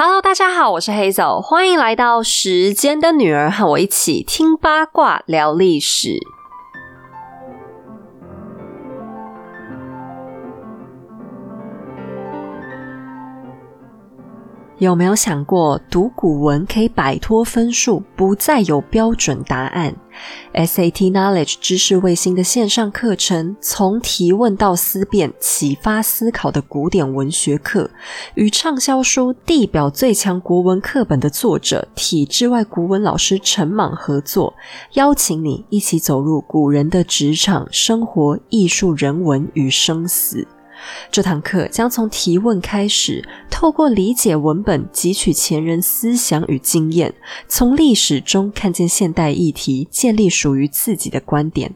Hello，大家好，我是黑走，欢迎来到时间的女儿，和我一起听八卦聊历史。有没有想过，读古文可以摆脱分数，不再有标准答案？SAT Knowledge 知识卫星的线上课程，从提问到思辨，启发思考的古典文学课，与畅销书《地表最强国文课本》的作者、体制外古文老师陈莽合作，邀请你一起走入古人的职场、生活、艺术、人文与生死。这堂课将从提问开始，透过理解文本，汲取前人思想与经验，从历史中看见现代议题，建立属于自己的观点。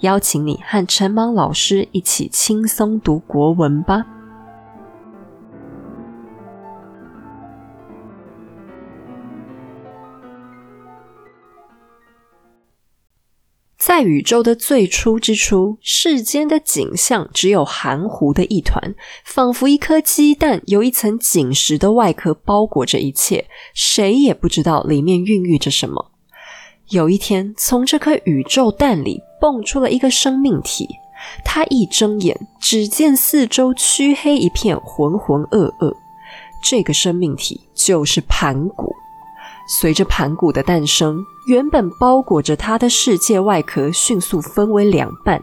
邀请你和陈芒老师一起轻松读国文吧。在宇宙的最初之初，世间的景象只有含糊的一团，仿佛一颗鸡蛋由一层紧实的外壳包裹着一切，谁也不知道里面孕育着什么。有一天，从这颗宇宙蛋里蹦出了一个生命体，他一睁眼，只见四周黢黑一片，浑浑噩噩。这个生命体就是盘古。随着盘古的诞生，原本包裹着他的世界外壳迅速分为两半，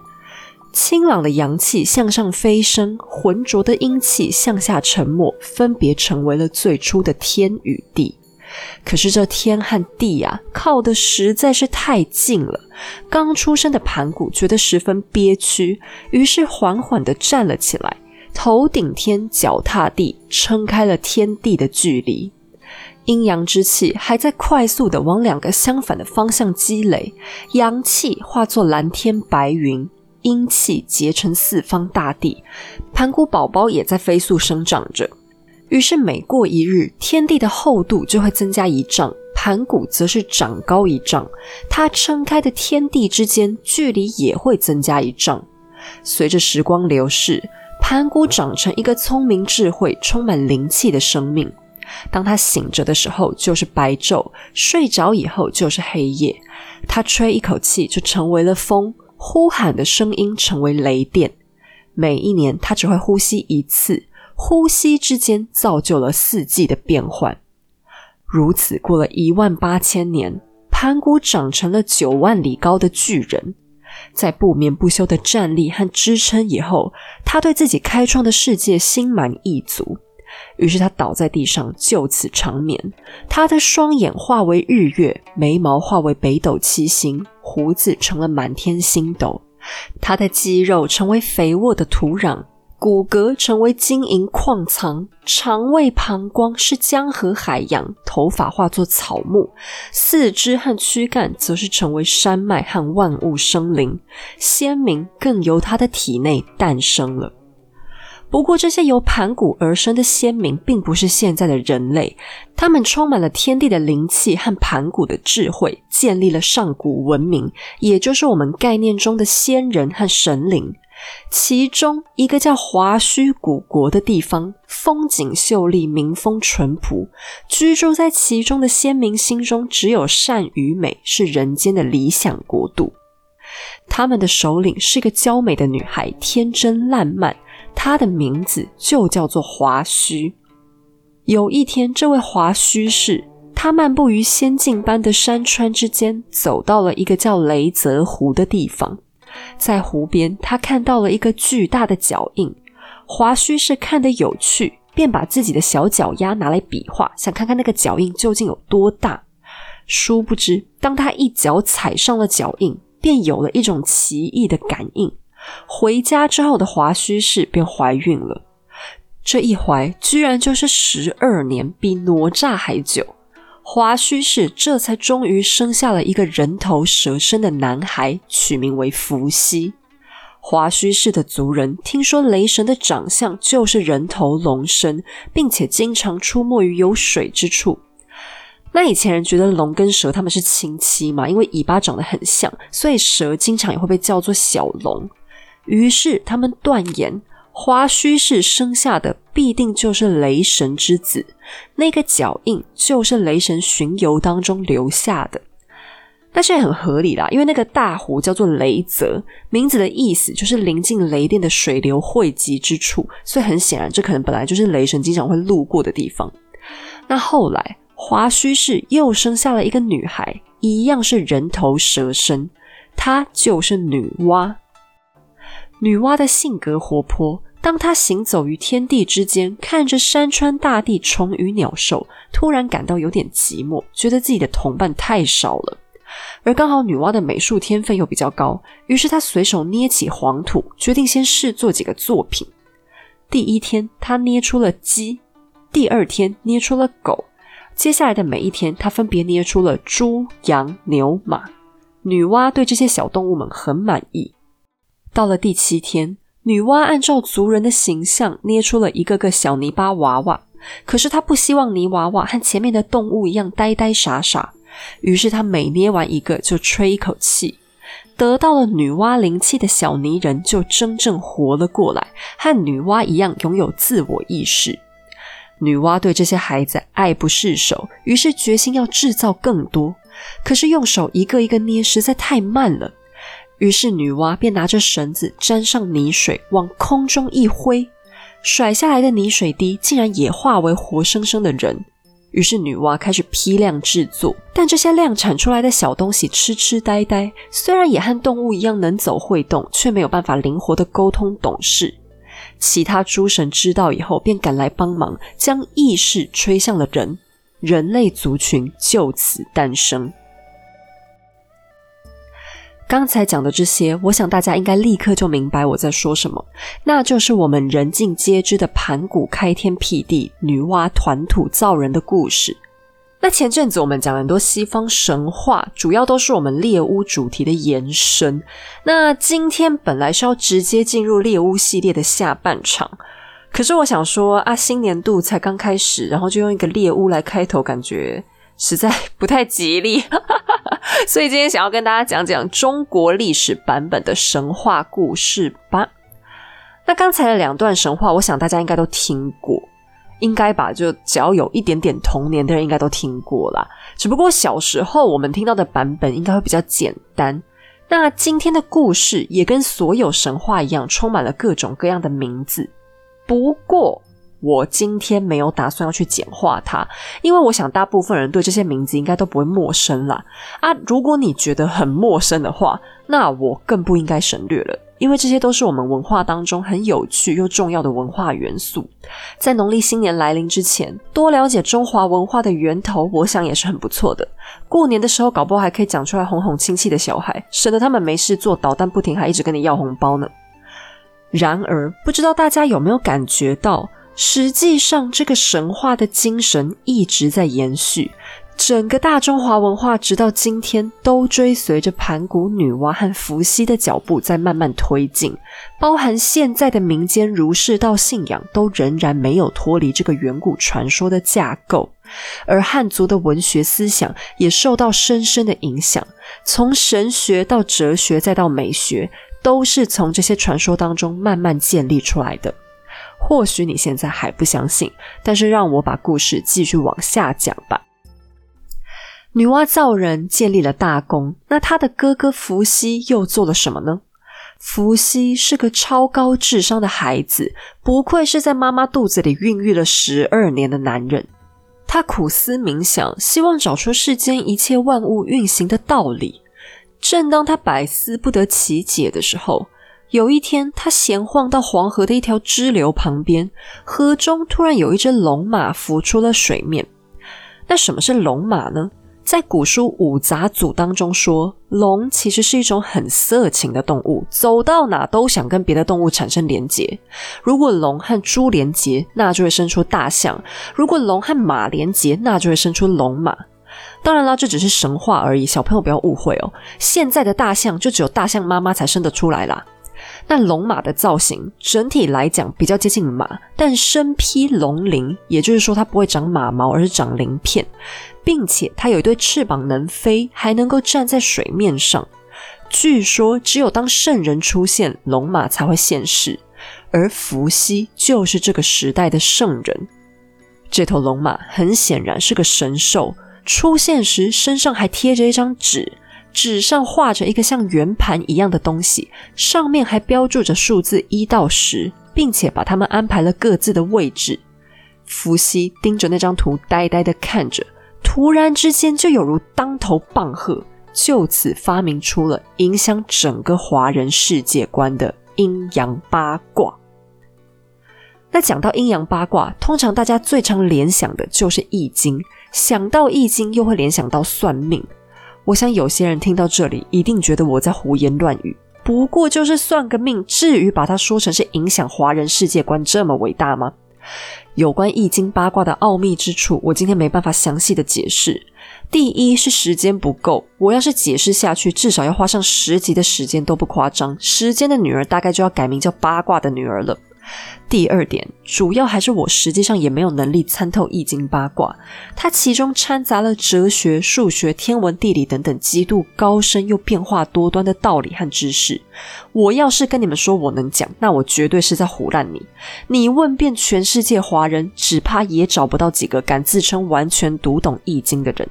清朗的阳气向上飞升，浑浊的阴气向下沉没，分别成为了最初的天与地。可是这天和地啊，靠的实在是太近了。刚出生的盘古觉得十分憋屈，于是缓缓地站了起来，头顶天，脚踏地，撑开了天地的距离。阴阳之气还在快速的往两个相反的方向积累，阳气化作蓝天白云，阴气结成四方大地，盘古宝宝也在飞速生长着。于是每过一日，天地的厚度就会增加一丈，盘古则是长高一丈，它撑开的天地之间距离也会增加一丈。随着时光流逝，盘古长成一个聪明、智慧、充满灵气的生命。当他醒着的时候，就是白昼；睡着以后，就是黑夜。他吹一口气，就成为了风；呼喊的声音成为雷电。每一年，他只会呼吸一次，呼吸之间造就了四季的变换。如此过了一万八千年，盘古长成了九万里高的巨人。在不眠不休的站立和支撑以后，他对自己开创的世界心满意足。于是他倒在地上，就此长眠。他的双眼化为日月，眉毛化为北斗七星，胡子成了满天星斗。他的肌肉成为肥沃的土壤，骨骼成为金银矿藏，肠胃、膀胱是江河海洋，头发化作草木，四肢和躯干则是成为山脉和万物生灵。先民更由他的体内诞生了。不过，这些由盘古而生的先民，并不是现在的人类。他们充满了天地的灵气和盘古的智慧，建立了上古文明，也就是我们概念中的先人和神灵。其中一个叫华胥古国的地方，风景秀丽，民风淳朴。居住在其中的先民心中，只有善与美，是人间的理想国度。他们的首领是个娇美的女孩，天真烂漫。他的名字就叫做华胥。有一天，这位华胥氏，他漫步于仙境般的山川之间，走到了一个叫雷泽湖的地方。在湖边，他看到了一个巨大的脚印。华胥氏看得有趣，便把自己的小脚丫拿来比划，想看看那个脚印究竟有多大。殊不知，当他一脚踩上了脚印，便有了一种奇异的感应。回家之后的华胥氏便怀孕了，这一怀居然就是十二年，比哪吒还久。华胥氏这才终于生下了一个人头蛇身的男孩，取名为伏羲。华胥氏的族人听说雷神的长相就是人头龙身，并且经常出没于有水之处。那以前人觉得龙跟蛇他们是亲戚嘛，因为尾巴长得很像，所以蛇经常也会被叫做小龙。于是他们断言，华胥氏生下的必定就是雷神之子，那个脚印就是雷神巡游当中留下的。但是也很合理啦，因为那个大湖叫做雷泽，名字的意思就是临近雷电的水流汇集之处，所以很显然，这可能本来就是雷神经常会路过的地方。那后来华胥氏又生下了一个女孩，一样是人头蛇身，她就是女娲。女娲的性格活泼，当她行走于天地之间，看着山川大地、虫鱼鸟兽，突然感到有点寂寞，觉得自己的同伴太少了。而刚好女娲的美术天分又比较高，于是她随手捏起黄土，决定先试做几个作品。第一天，她捏出了鸡；第二天，捏出了狗；接下来的每一天，她分别捏出了猪、羊、牛、马。女娲对这些小动物们很满意。到了第七天，女娲按照族人的形象捏出了一个个小泥巴娃娃，可是她不希望泥娃娃和前面的动物一样呆呆傻傻。于是他每捏完一个就吹一口气，得到了女娲灵气的小泥人就真正活了过来，和女娲一样拥有自我意识。女娲对这些孩子爱不释手，于是决心要制造更多。可是用手一个一个捏实在太慢了，于是女娲便拿着绳子沾上泥水往空中一挥，甩下来的泥水滴竟然也化为活生生的人。于是女娲开始批量制作，但这些量产出来的小东西痴痴呆呆，虽然也和动物一样能走会动，却没有办法灵活的沟通懂事。其他诸神知道以后，便赶来帮忙，将意识吹向了人，人类族群就此诞生。刚才讲的这些，我想大家应该立刻就明白我在说什么，那就是我们人尽皆知的盘古开天辟地、女娲团土造人的故事。那前阵子我们讲了很多西方神话，主要都是我们猎巫主题的延伸。那今天本来是要直接进入猎巫系列的下半场，可是我想说啊，新年度才刚开始，然后就用一个猎巫来开头，感觉。实在不太吉利，所以今天想要跟大家讲讲中国历史版本的神话故事吧。那刚才的两段神话，我想大家应该都听过，应该吧？就只要有一点点童年的人，应该都听过啦。只不过小时候我们听到的版本应该会比较简单。那今天的故事也跟所有神话一样，充满了各种各样的名字。不过，我今天没有打算要去简化它，因为我想大部分人对这些名字应该都不会陌生啦。啊，如果你觉得很陌生的话，那我更不应该省略了，因为这些都是我们文化当中很有趣又重要的文化元素。在农历新年来临之前，多了解中华文化的源头，我想也是很不错的。过年的时候，搞不好还可以讲出来哄哄亲戚的小孩，省得他们没事做捣蛋不停，还一直跟你要红包呢。然而，不知道大家有没有感觉到？实际上，这个神话的精神一直在延续，整个大中华文化直到今天都追随着盘古女娲和伏羲的脚步在慢慢推进，包含现在的民间儒释道信仰都仍然没有脱离这个远古传说的架构，而汉族的文学思想也受到深深的影响，从神学到哲学再到美学，都是从这些传说当中慢慢建立出来的。或许你现在还不相信，但是让我把故事继续往下讲吧。女娲造人建立了大功，那她的哥哥伏羲又做了什么呢？伏羲是个超高智商的孩子，不愧是在妈妈肚子里孕育了十二年的男人。他苦思冥想，希望找出世间一切万物运行的道理。正当他百思不得其解的时候，有一天，他闲晃到黄河的一条支流旁边，河中突然有一只龙马浮出了水面。那什么是龙马呢？在古书《五杂组当中说，龙其实是一种很色情的动物，走到哪都想跟别的动物产生连结。如果龙和猪连结，那就会生出大象；如果龙和马连结，那就会生出龙马。当然啦，这只是神话而已，小朋友不要误会哦。现在的大象就只有大象妈妈才生得出来啦。那龙马的造型整体来讲比较接近马，但身披龙鳞，也就是说它不会长马毛，而是长鳞片，并且它有一对翅膀能飞，还能够站在水面上。据说只有当圣人出现，龙马才会现世。而伏羲就是这个时代的圣人。这头龙马很显然是个神兽，出现时身上还贴着一张纸，纸上画着一个像圆盘一样的东西，上面还标注着数字一到十，并且把它们安排了各自的位置。伏羲盯着那张图，呆呆的看着，突然之间就有如当头棒喝，就此发明出了影响整个华人世界观的阴阳八卦。那讲到阴阳八卦，通常大家最常联想的就是易经，想到易经又会联想到算命。我想有些人听到这里，一定觉得我在胡言乱语。不过就是算个命，至于把它说成是影响华人世界观这么伟大吗？有关易经八卦的奥秘之处，我今天没办法详细的解释。第一是时间不够，我要是解释下去，至少要花上十集的时间都不夸张。时间的女儿大概就要改名叫八卦的女儿了。第二点，主要还是我实际上也没有能力参透易经八卦，它其中掺杂了哲学、数学、天文、地理等等极度高深又变化多端的道理和知识。我要是跟你们说我能讲，那我绝对是在胡乱你。你问遍全世界华人，只怕也找不到几个敢自称完全读懂易经的人。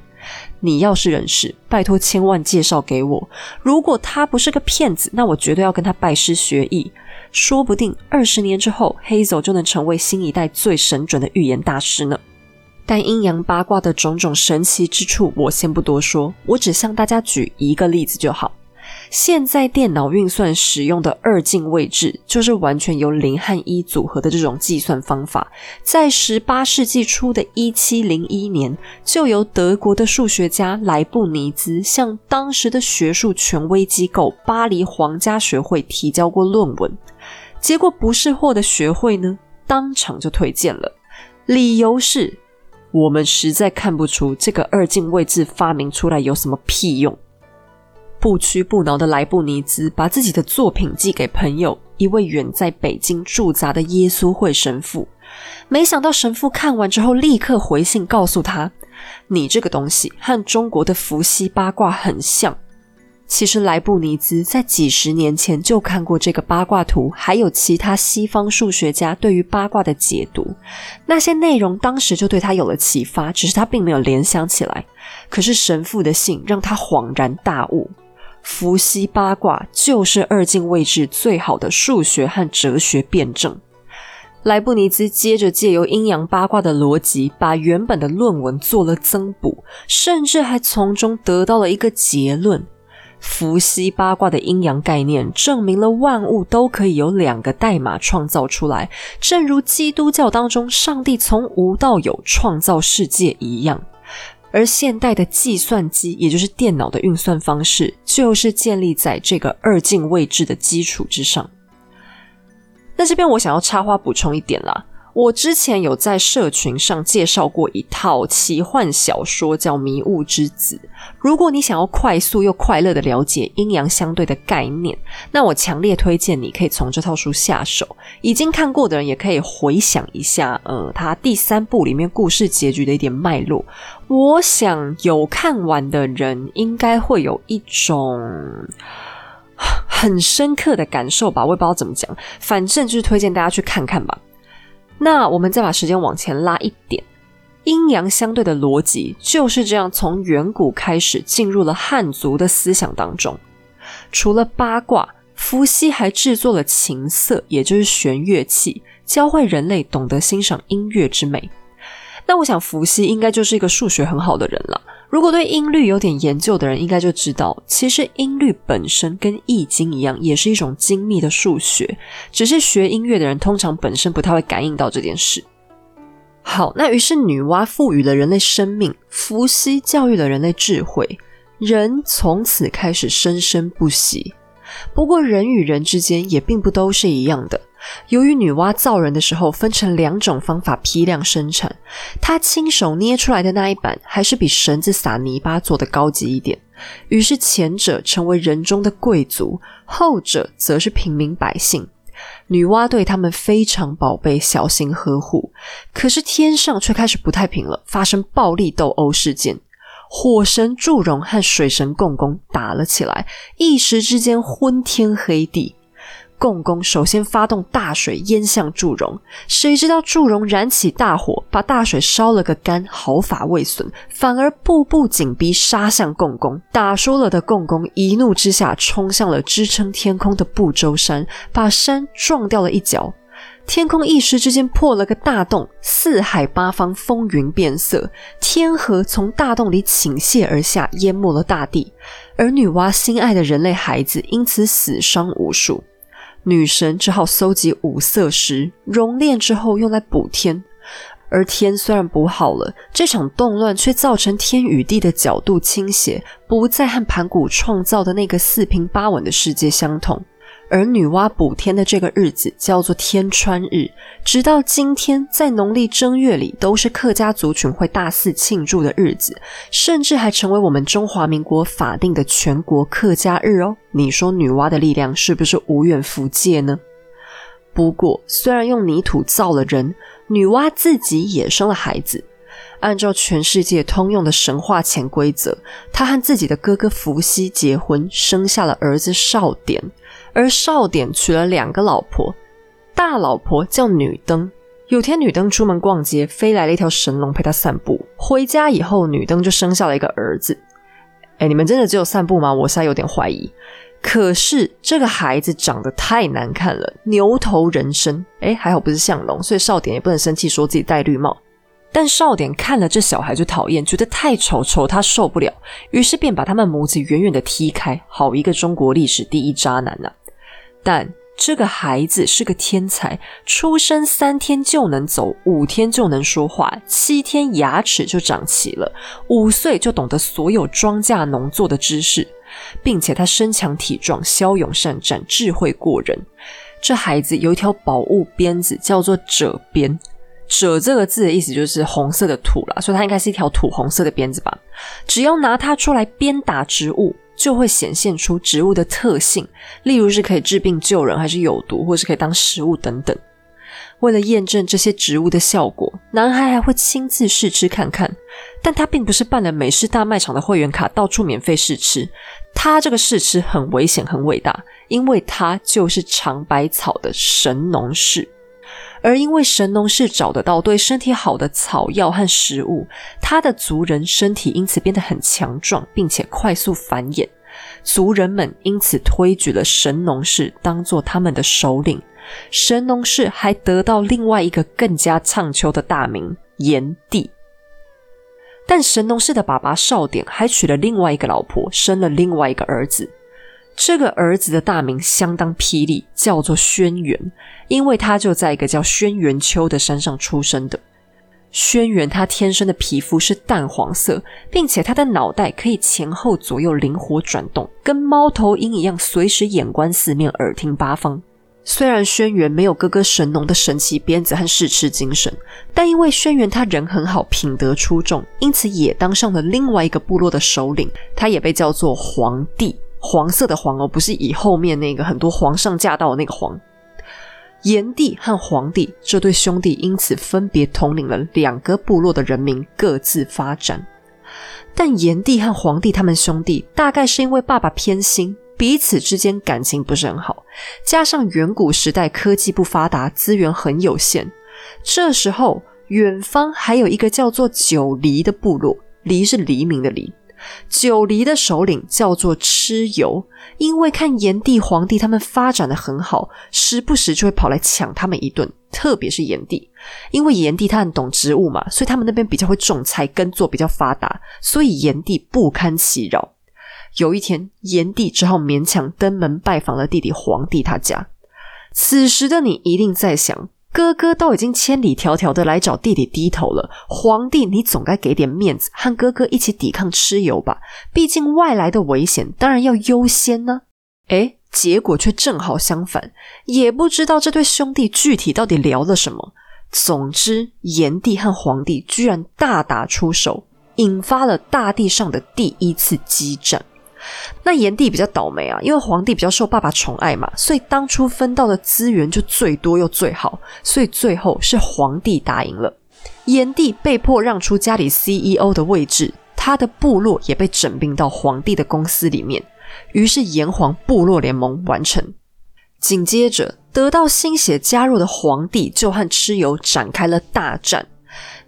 你要是认识，拜托千万介绍给我。如果他不是个骗子，那我绝对要跟他拜师学艺。说不定二十年之后，Hazel 就能成为新一代最神准的预言大师呢。但阴阳八卦的种种神奇之处，我先不多说，我只向大家举一个例子就好。现在电脑运算使用的二进位制，就是完全由零和一组合的这种计算方法，在十八世纪初的一七零一年，就由德国的数学家莱布尼兹向当时的学术权威机构巴黎皇家学会提交过论文。结果不是货的学会呢，当场就推荐了，理由是我们实在看不出这个二进位制发明出来有什么屁用。不屈不挠的莱布尼兹把自己的作品寄给朋友，一位远在北京驻扎的耶稣会神父。没想到神父看完之后，立刻回信告诉他：“你这个东西和中国的伏羲八卦很像。”其实莱布尼兹在几十年前就看过这个八卦图，还有其他西方数学家对于八卦的解读，那些内容当时就对他有了启发，只是他并没有联想起来。可是神父的信让他恍然大悟。伏羲八卦就是二进位置最好的数学和哲学辩证。莱布尼兹接着借由阴阳八卦的逻辑，把原本的论文做了增补，甚至还从中得到了一个结论：伏羲八卦的阴阳概念证明了万物都可以由两个代码创造出来，正如基督教当中上帝从无到有创造世界一样。而现代的计算机，也就是电脑的运算方式，就是建立在这个二进位制的基础之上。那这边我想要插花补充一点啦。我之前有在社群上介绍过一套奇幻小说，叫《迷雾之子》。如果你想要快速又快乐的了解阴阳相对的概念，那我强烈推荐你可以从这套书下手。已经看过的人也可以回想一下，呃，它第三部里面故事结局的一点脉络。我想有看完的人应该会有一种 很深刻的感受吧。我也不知道怎么讲，反正就是推荐大家去看看吧。那我们再把时间往前拉一点，阴阳相对的逻辑就是这样，从远古开始进入了汉族的思想当中。除了八卦，伏羲还制作了琴瑟，也就是弦乐器，教会人类懂得欣赏音乐之美。那我想，伏羲应该就是一个数学很好的人了。如果对音律有点研究的人，应该就知道，其实音律本身跟易经一样，也是一种精密的数学。只是学音乐的人通常本身不太会感应到这件事。好，那于是女娲赋予了人类生命，伏羲教育了人类智慧，人从此开始生生不息。不过，人与人之间也并不都是一样的。由于女娲造人的时候分成两种方法批量生产，她亲手捏出来的那一版还是比绳子撒泥巴做的高级一点。于是前者成为人中的贵族，后者则是平民百姓。女娲对他们非常宝贝，小心呵护。可是天上却开始不太平了，发生暴力斗殴事件，火神祝融和水神共工打了起来，一时之间昏天黑地。共工首先发动大水淹向祝融，谁知道祝融燃起大火，把大水烧了个干，毫发未损，反而步步紧逼，杀向共工。打输了的共工一怒之下冲向了支撑天空的不周山，把山撞掉了一角。天空一时之间破了个大洞，四海八方风云变色，天河从大洞里倾泻而下，淹没了大地。而女娲心爱的人类孩子因此死伤无数。女神只好搜集五色石，熔炼之后用来补天。而天虽然补好了，这场动乱却造成天与地的角度倾斜，不再和盘古创造的那个四平八稳的世界相同。而女娲补天的这个日子叫做天穿日，直到今天，在农历正月里都是客家族群会大肆庆祝的日子，甚至还成为我们中华民国法定的全国客家日哦。你说女娲的力量是不是无远弗届呢？不过，虽然用泥土造了人，女娲自己也生了孩子。按照全世界通用的神话潜规则，她和自己的哥哥伏羲结婚，生下了儿子少典。而少典娶了两个老婆，大老婆叫女登。有天女登出门逛街，飞来了一条神龙陪她散步。回家以后，女登就生下了一个儿子。哎，你们真的只有散步吗？我现在有点怀疑。可是这个孩子长得太难看了，牛头人身。哎，还好不是像龙，所以少典也不能生气，说自己戴绿帽。但少典看了这小孩就讨厌，觉得太丑，丑他受不了，于是便把他们母子远远的踢开。好一个中国历史第一渣男呐！但这个孩子是个天才，出生三天就能走，五天就能说话，七天牙齿就长齐了，五岁就懂得所有庄稼农作的知识，并且他身强体壮，骁勇善战，智慧过人。这孩子有一条宝物鞭子，叫做褶鞭。褶这个字的意思就是红色的土啦，所以它应该是一条土红色的鞭子吧。只要拿它出来鞭打植物。就会显现出植物的特性，例如是可以治病救人，还是有毒，或是可以当食物等等。为了验证这些植物的效果，男孩还会亲自试吃看看。但他并不是办了美式大卖场的会员卡，到处免费试吃。他这个试吃很危险，很伟大，因为他就是尝百草的神农氏。而因为神农氏找得到对身体好的草药和食物，他的族人身体因此变得很强壮，并且快速繁衍。族人们因此推举了神农氏当做他们的首领。神农氏还得到另外一个更加畅秋的大名炎帝。但神农氏的爸爸少典还娶了另外一个老婆，生了另外一个儿子。这个儿子的大名相当霹雳，叫做轩辕，因为他就在一个叫轩辕丘的山上出生的。轩辕他天生的皮肤是淡黄色，并且他的脑袋可以前后左右灵活转动，跟猫头鹰一样，随时眼观四面，耳听八方。虽然轩辕没有哥哥神农的神奇鞭子和试吃精神，但因为轩辕他人很好，品德出众，因此也当上了另外一个部落的首领。他也被叫做皇帝。黄色的黄哦，不是以后面那个很多皇上驾到的那个黄。炎帝和黄帝这对兄弟因此分别统领了两个部落的人民，各自发展。但炎帝和黄帝他们兄弟大概是因为爸爸偏心，彼此之间感情不是很好，加上远古时代科技不发达，资源很有限。这时候，远方还有一个叫做九黎的部落，黎是黎明的黎。九黎的首领叫做蚩尤，因为看炎帝、黄帝他们发展的很好，时不时就会跑来抢他们一顿。特别是炎帝，因为炎帝他很懂植物嘛，所以他们那边比较会种菜，耕作比较发达，所以炎帝不堪其扰。有一天，炎帝只好勉强登门拜访了弟弟黄帝他家。此时的你一定在想。哥哥都已经千里迢迢的来找弟弟低头了，皇帝你总该给点面子，和哥哥一起抵抗蚩尤吧。毕竟外来的危险当然要优先呢。诶，结果却正好相反，也不知道这对兄弟具体到底聊了什么。总之，炎帝和皇帝居然大打出手，引发了大地上的第一次激战。那炎帝比较倒霉啊，因为皇帝比较受爸爸宠爱嘛，所以当初分到的资源就最多又最好，所以最后是皇帝打赢了。炎帝被迫让出家里 CEO 的位置，他的部落也被整并到皇帝的公司里面，于是炎黄部落联盟完成。紧接着，得到新血加入的皇帝就和蚩尤展开了大战。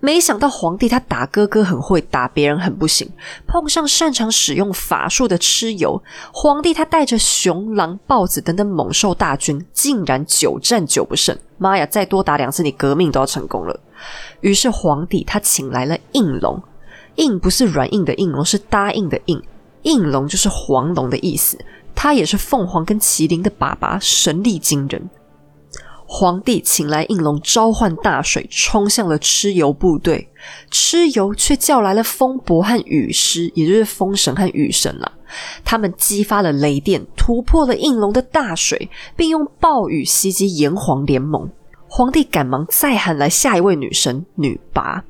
没想到皇帝他打哥哥很会，打别人很不行。碰上擅长使用法术的蚩尤，皇帝他带着熊、狼、豹子等等猛兽大军，竟然久战久不胜。妈呀，再多打两次，你革命都要成功了。于是皇帝他请来了应龙，应不是软硬的应龙，是答应的应。应龙就是黄龙的意思，他也是凤凰跟麒麟的爸爸，神力惊人。皇帝请来应龙，召唤大水，冲向了蚩尤部队。蚩尤却叫来了风伯和雨师，也就是风神和雨神了。他们激发了雷电，突破了应龙的大水，并用暴雨袭击炎黄联盟。皇帝赶忙再喊来下一位女神女拔。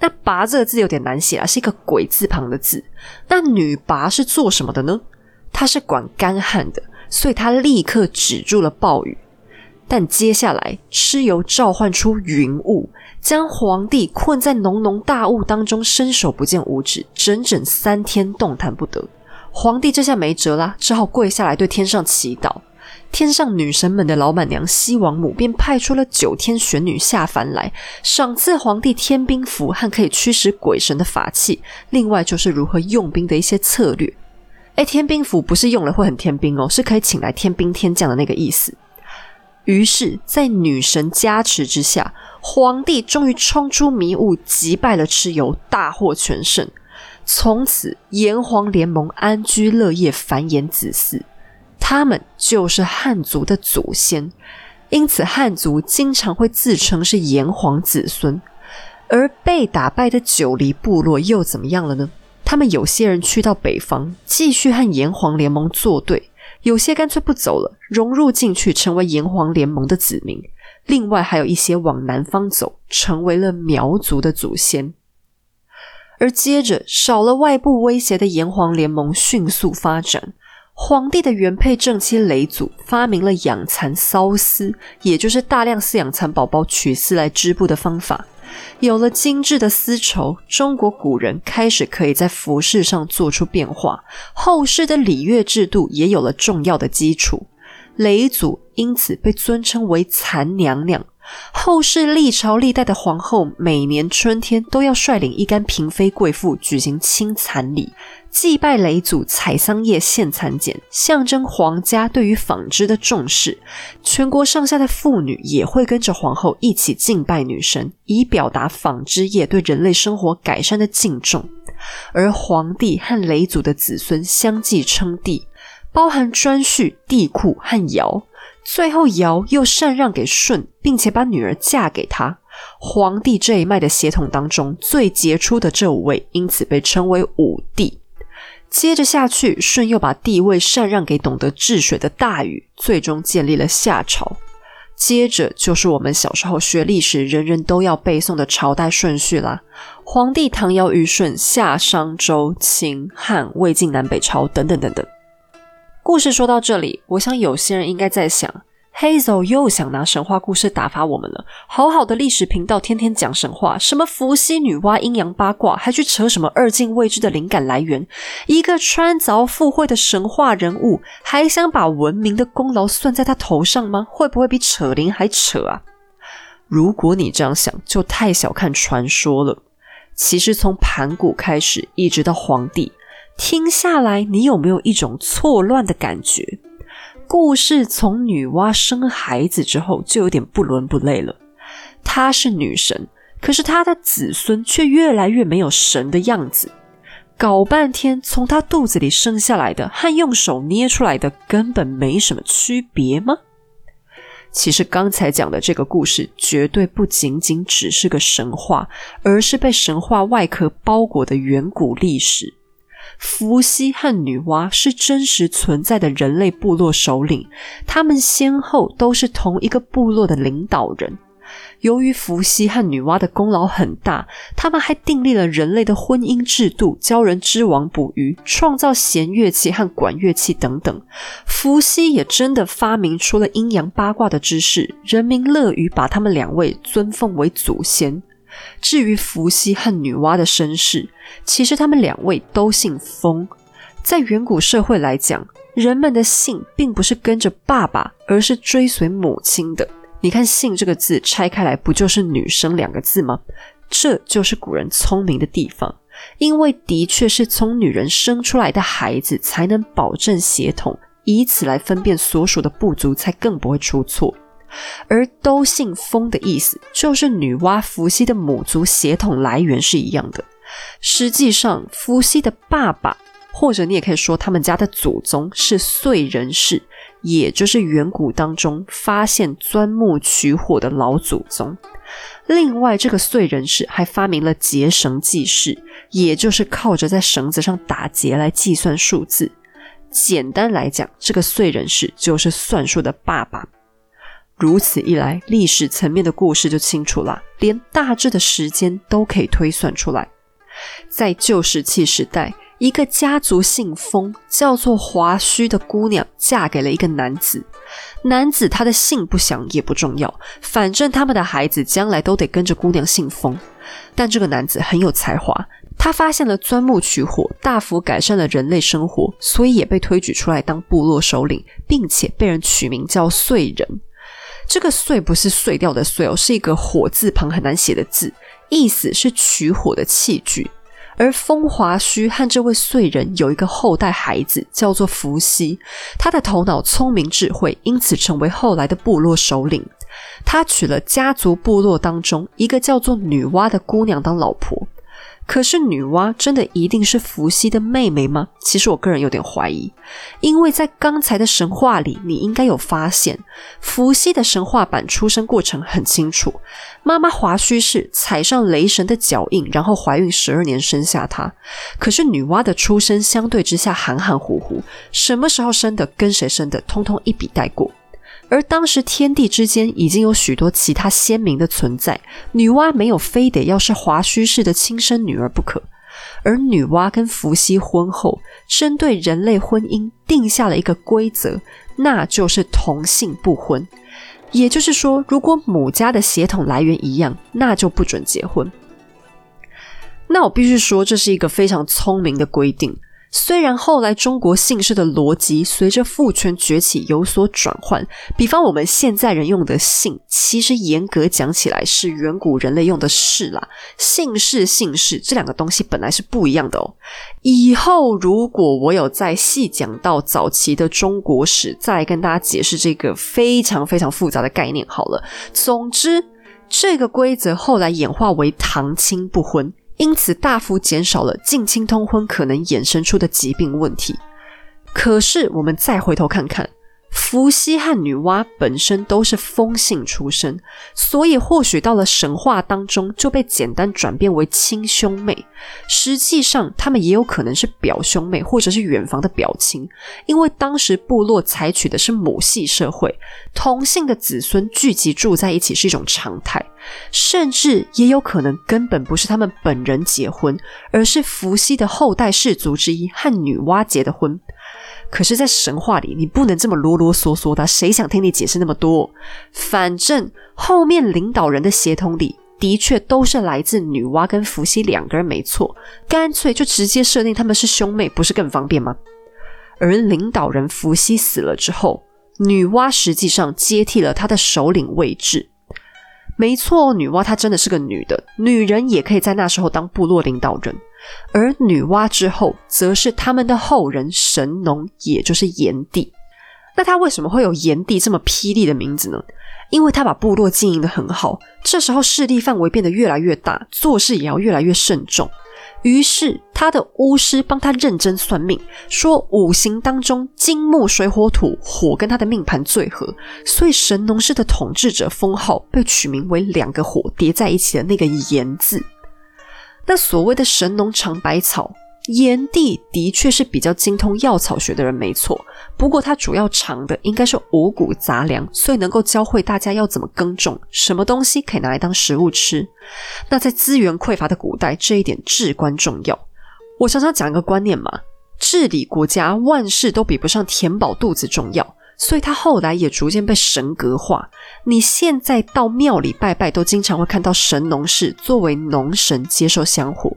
那“拔”这个字有点难写啊，是一个鬼字旁的字。那女拔是做什么的呢？她是管干旱的，所以她立刻止住了暴雨。但接下来，蚩尤召唤出云雾，将皇帝困在浓浓大雾当中，伸手不见五指，整整三天动弹不得。皇帝这下没辙啦，只好跪下来对天上祈祷。天上女神们的老板娘西王母便派出了九天玄女下凡来，赏赐皇帝天兵符和可以驱使鬼神的法器，另外就是如何用兵的一些策略。哎，天兵符不是用了会很天兵哦，是可以请来天兵天将的那个意思。于是，在女神加持之下，皇帝终于冲出迷雾，击败了蚩尤，大获全胜。从此，炎黄联盟安居乐业，繁衍子嗣。他们就是汉族的祖先，因此汉族经常会自称是炎黄子孙。而被打败的九黎部落又怎么样了呢？他们有些人去到北方，继续和炎黄联盟作对。有些干脆不走了，融入进去成为炎黄联盟的子民；另外还有一些往南方走，成为了苗族的祖先。而接着，少了外部威胁的炎黄联盟迅速发展。皇帝的原配正妻雷祖发明了养蚕缫丝，也就是大量饲养蚕宝宝取丝来织布的方法。有了精致的丝绸，中国古人开始可以在服饰上做出变化，后世的礼乐制度也有了重要的基础。雷祖因此被尊称为蚕娘娘。后世历朝历代的皇后，每年春天都要率领一干嫔妃贵妇举行清蚕礼，祭拜雷祖，采桑叶献蚕茧，象征皇家对于纺织的重视。全国上下的妇女也会跟着皇后一起敬拜女神，以表达纺织业对人类生活改善的敬重。而皇帝和雷祖的子孙相继称帝，包含颛顼、帝喾和尧。最后，尧又禅让给舜，并且把女儿嫁给他。皇帝这一脉的血统当中，最杰出的这五位，因此被称为五帝。接着下去，舜又把帝位禅让给懂得治水的大禹，最终建立了夏朝。接着就是我们小时候学历史，人人都要背诵的朝代顺序啦：黄帝唐尧虞舜夏商周秦汉魏晋南北朝等等等等。故事说到这里，我想有些人应该在想，Hazel 又想拿神话故事打发我们了。好好的历史频道，天天讲神话，什么伏羲、女娲、阴阳八卦，还去扯什么二进未知的灵感来源？一个穿凿附会的神话人物，还想把文明的功劳算在他头上吗？会不会比扯铃还扯啊？如果你这样想，就太小看传说了。其实从盘古开始，一直到黄帝。听下来，你有没有一种错乱的感觉？故事从女娲生孩子之后就有点不伦不类了。她是女神，可是她的子孙却越来越没有神的样子。搞半天，从她肚子里生下来的和用手捏出来的根本没什么区别吗？其实刚才讲的这个故事绝对不仅仅只是个神话，而是被神话外壳包裹的远古历史。伏羲和女娲是真实存在的人类部落首领，他们先后都是同一个部落的领导人。由于伏羲和女娲的功劳很大，他们还订立了人类的婚姻制度，教人织网捕鱼，创造弦乐器和管乐器等等。伏羲也真的发明出了阴阳八卦的知识，人民乐于把他们两位尊奉为祖先。至于伏羲和女娲的身世，其实他们两位都姓封。在远古社会来讲，人们的姓并不是跟着爸爸，而是追随母亲的。你看“姓”这个字拆开来，不就是“女生”两个字吗？这就是古人聪明的地方，因为的确是从女人生出来的孩子才能保证血统，以此来分辨所属的部族，才更不会出错。而都姓封的意思，就是女娲、伏羲的母族血统来源是一样的。实际上，伏羲的爸爸，或者你也可以说他们家的祖宗是燧人氏，也就是远古当中发现钻木取火的老祖宗。另外，这个燧人氏还发明了结绳记事，也就是靠着在绳子上打结来计算数字。简单来讲，这个燧人氏就是算术的爸爸。如此一来，历史层面的故事就清楚了，连大致的时间都可以推算出来。在旧石器时代，一个家族姓封，叫做华胥的姑娘嫁给了一个男子。男子他的姓不详也不重要，反正他们的孩子将来都得跟着姑娘姓封。但这个男子很有才华，他发现了钻木取火，大幅改善了人类生活，所以也被推举出来当部落首领，并且被人取名叫燧人。这个“燧”不是碎掉的“碎”哦，是一个火字旁很难写的字。意思是取火的器具，而风华胥和这位燧人有一个后代孩子，叫做伏羲。他的头脑聪明智慧，因此成为后来的部落首领。他娶了家族部落当中一个叫做女娲的姑娘当老婆。可是女娲真的一定是伏羲的妹妹吗？其实我个人有点怀疑，因为在刚才的神话里，你应该有发现，伏羲的神话版出生过程很清楚，妈妈华胥氏踩上雷神的脚印，然后怀孕十二年生下他。可是女娲的出生相对之下含含糊糊，什么时候生的，跟谁生的，通通一笔带过。而当时天地之间已经有许多其他鲜明的存在，女娲没有非得要是华胥氏的亲生女儿不可。而女娲跟伏羲婚后，针对人类婚姻定下了一个规则，那就是同姓不婚。也就是说，如果母家的血统来源一样，那就不准结婚。那我必须说，这是一个非常聪明的规定。虽然后来中国姓氏的逻辑随着父权崛起有所转换，比方我们现在人用的姓，其实严格讲起来是远古人类用的氏啦。姓氏、姓氏这两个东西本来是不一样的哦。以后如果我有再细讲到早期的中国史，再跟大家解释这个非常非常复杂的概念好了。总之，这个规则后来演化为堂亲不婚。因此，大幅减少了近亲通婚可能衍生出的疾病问题。可是，我们再回头看看。伏羲和女娲本身都是风姓出身，所以或许到了神话当中就被简单转变为亲兄妹。实际上，他们也有可能是表兄妹，或者是远房的表亲。因为当时部落采取的是母系社会，同姓的子孙聚集住在一起是一种常态。甚至也有可能根本不是他们本人结婚，而是伏羲的后代氏族之一和女娲结的婚。可是，在神话里，你不能这么啰啰嗦嗦的，谁想听你解释那么多？反正后面领导人的协同里，的确都是来自女娲跟伏羲两个人，没错。干脆就直接设定他们是兄妹，不是更方便吗？而领导人伏羲死了之后，女娲实际上接替了他的首领位置。没错，女娲她真的是个女的，女人也可以在那时候当部落领导人。而女娲之后，则是他们的后人神农，也就是炎帝。那他为什么会有炎帝这么霹雳的名字呢？因为他把部落经营的很好，这时候势力范围变得越来越大，做事也要越来越慎重。于是他的巫师帮他认真算命，说五行当中金木水火土，火跟他的命盘最合，所以神农氏的统治者封号被取名为两个火叠在一起的那个炎字。那所谓的神农尝百草，炎帝的确是比较精通药草学的人，没错。不过他主要尝的应该是五谷杂粮，所以能够教会大家要怎么耕种，什么东西可以拿来当食物吃。那在资源匮乏的古代，这一点至关重要。我常常讲一个观念嘛，治理国家万事都比不上填饱肚子重要。所以他后来也逐渐被神格化。你现在到庙里拜拜，都经常会看到神农氏作为农神接受香火。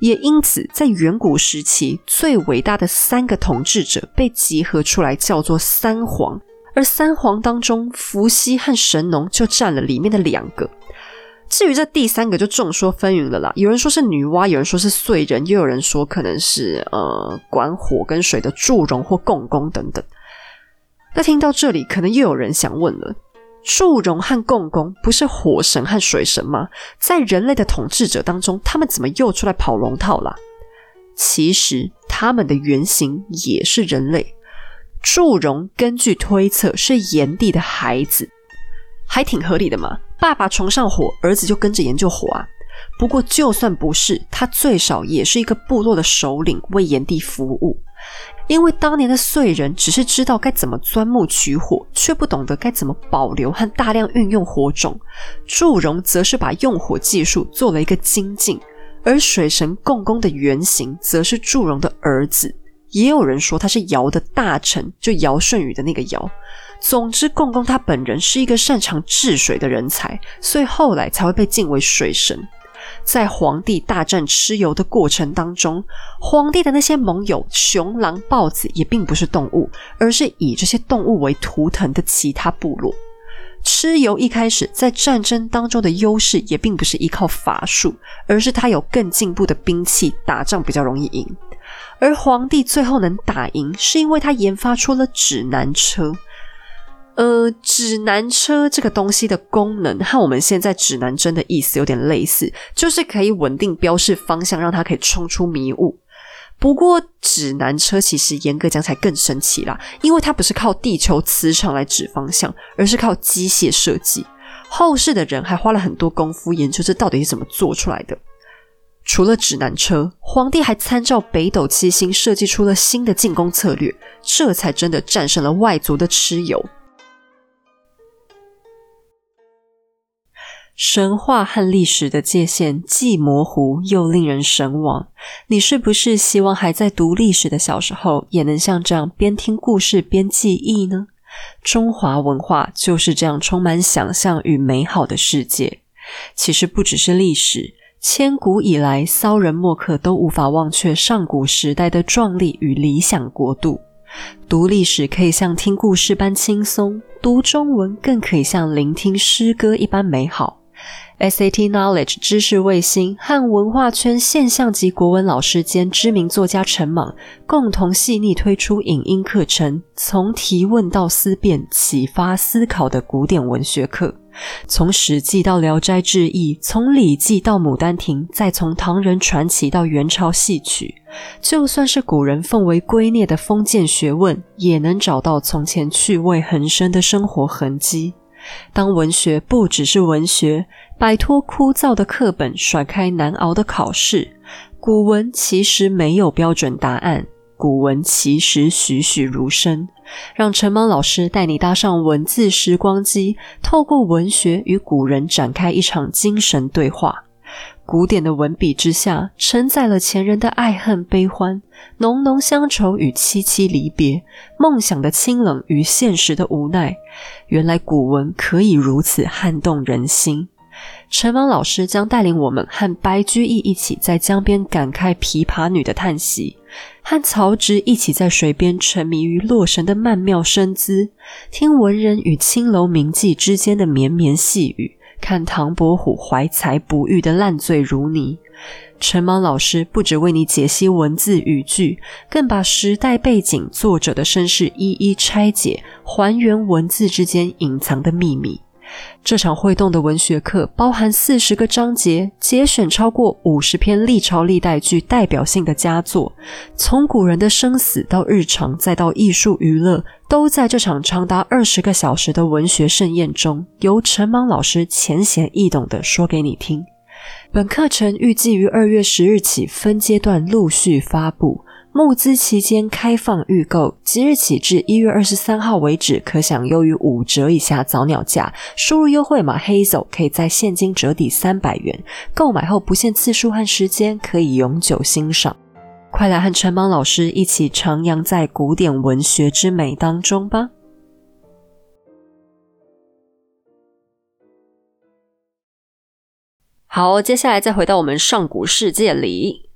也因此，在远古时期，最伟大的三个统治者被集合出来，叫做三皇。而三皇当中，伏羲和神农就占了里面的两个。至于这第三个，就众说纷纭了啦。有人说是女娲，有人说是燧人，又有人说可能是呃管火跟水的祝融或共工等等。那听到这里，可能又有人想问了：祝融和共工不是火神和水神吗？在人类的统治者当中，他们怎么又出来跑龙套了？其实他们的原型也是人类。祝融根据推测是炎帝的孩子，还挺合理的嘛。爸爸崇尚火，儿子就跟着研究火啊。不过就算不是，他最少也是一个部落的首领，为炎帝服务。因为当年的燧人只是知道该怎么钻木取火，却不懂得该怎么保留和大量运用火种。祝融则是把用火技术做了一个精进，而水神共工的原型则是祝融的儿子。也有人说他是尧的大臣，就尧舜禹的那个尧。总之，共工他本人是一个擅长治水的人才，所以后来才会被敬为水神。在皇帝大战蚩尤的过程当中，皇帝的那些盟友熊狼豹子也并不是动物，而是以这些动物为图腾的其他部落。蚩尤一开始在战争当中的优势也并不是依靠法术，而是他有更进步的兵器，打仗比较容易赢。而皇帝最后能打赢，是因为他研发出了指南车。呃，指南车这个东西的功能和我们现在指南针的意思有点类似，就是可以稳定标示方向，让它可以冲出迷雾。不过，指南车其实严格讲才更神奇啦，因为它不是靠地球磁场来指方向，而是靠机械设计。后世的人还花了很多功夫研究这到底是怎么做出来的。除了指南车，皇帝还参照北斗七星设计出了新的进攻策略，这才真的战胜了外族的蚩尤。神话和历史的界限既模糊又令人神往。你是不是希望还在读历史的小时候，也能像这样边听故事边记忆呢？中华文化就是这样充满想象与美好的世界。其实不只是历史，千古以来，骚人墨客都无法忘却上古时代的壮丽与理想国度。读历史可以像听故事般轻松，读中文更可以像聆听诗歌一般美好。SAT Knowledge 知识卫星和文化圈现象级国文老师兼知名作家陈莽共同细腻推出影音课程，从提问到思辨，启发思考的古典文学课。从《史记》到《聊斋志异》，从《礼记》到《牡丹亭》，再从唐人传奇到元朝戏曲，就算是古人奉为圭臬的封建学问，也能找到从前趣味横生的生活痕迹。当文学不只是文学，摆脱枯燥的课本，甩开难熬的考试，古文其实没有标准答案，古文其实栩栩如生。让陈芒老师带你搭上文字时光机，透过文学与古人展开一场精神对话。古典的文笔之下，承载了前人的爱恨悲欢、浓浓乡愁与凄凄离别、梦想的清冷与现实的无奈。原来古文可以如此撼动人心。陈芒老师将带领我们和白居易一起在江边感慨琵琶女的叹息，和曹植一起在水边沉迷于洛神的曼妙身姿，听文人与青楼名妓之间的绵绵细语。看唐伯虎怀才不遇的烂醉如泥，陈芒老师不只为你解析文字语句，更把时代背景、作者的身世一一拆解，还原文字之间隐藏的秘密。这场会动的文学课包含四十个章节，节选超过五十篇历朝历代具代表性的佳作，从古人的生死到日常，再到艺术娱乐，都在这场长达二十个小时的文学盛宴中，由陈芒老师浅显易懂的说给你听。本课程预计于二月十日起分阶段陆续发布。募资期间开放预购，即日起至一月二十三号为止，可享优于五折以下早鸟价。输入优惠码“黑走”可以在现金折抵三百元。购买后不限次数和时间，可以永久欣赏。快来和陈芒老师一起徜徉在古典文学之美当中吧！好，接下来再回到我们上古世界里。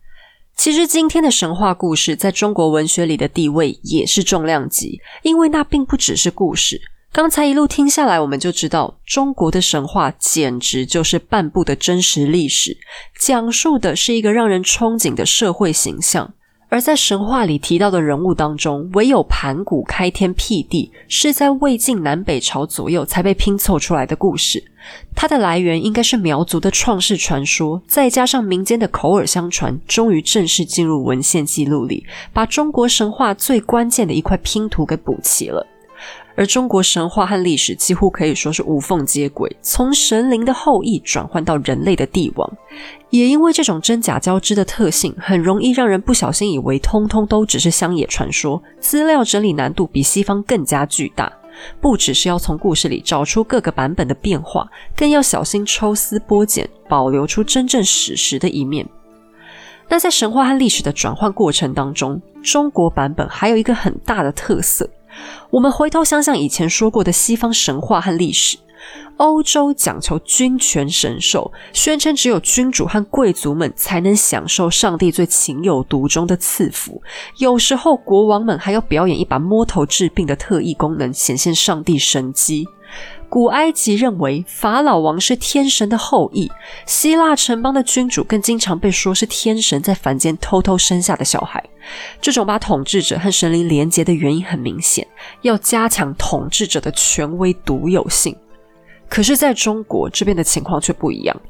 其实今天的神话故事在中国文学里的地位也是重量级，因为那并不只是故事。刚才一路听下来，我们就知道中国的神话简直就是半部的真实历史，讲述的是一个让人憧憬的社会形象。而在神话里提到的人物当中，唯有盘古开天辟地是在魏晋南北朝左右才被拼凑出来的故事。它的来源应该是苗族的创世传说，再加上民间的口耳相传，终于正式进入文献记录里，把中国神话最关键的一块拼图给补齐了。而中国神话和历史几乎可以说是无缝接轨，从神灵的后裔转换到人类的帝王。也因为这种真假交织的特性，很容易让人不小心以为通通都只是乡野传说。资料整理难度比西方更加巨大，不只是要从故事里找出各个版本的变化，更要小心抽丝剥茧，保留出真正史实的一面。那在神话和历史的转换过程当中，中国版本还有一个很大的特色。我们回头想想以前说过的西方神话和历史，欧洲讲求君权神授，宣称只有君主和贵族们才能享受上帝最情有独钟的赐福，有时候国王们还要表演一把摸头治病的特异功能，显现上帝神机。古埃及认为法老王是天神的后裔，希腊城邦的君主更经常被说是天神在凡间偷偷生下的小孩。这种把统治者和神灵连结的原因很明显，要加强统治者的权威独有性。可是，在中国这边的情况却不一样，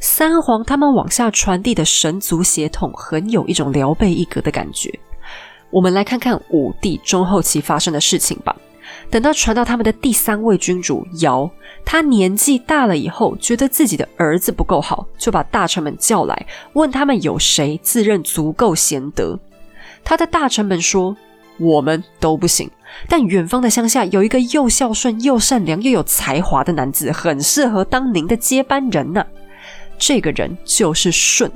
三皇他们往下传递的神族血统，很有一种辽贝一格的感觉。我们来看看武帝中后期发生的事情吧。等到传到他们的第三位君主尧，他年纪大了以后，觉得自己的儿子不够好，就把大臣们叫来，问他们有谁自认足够贤德。他的大臣们说：“我们都不行，但远方的乡下有一个又孝顺又善良又有才华的男子，很适合当您的接班人呢。这个人就是舜。”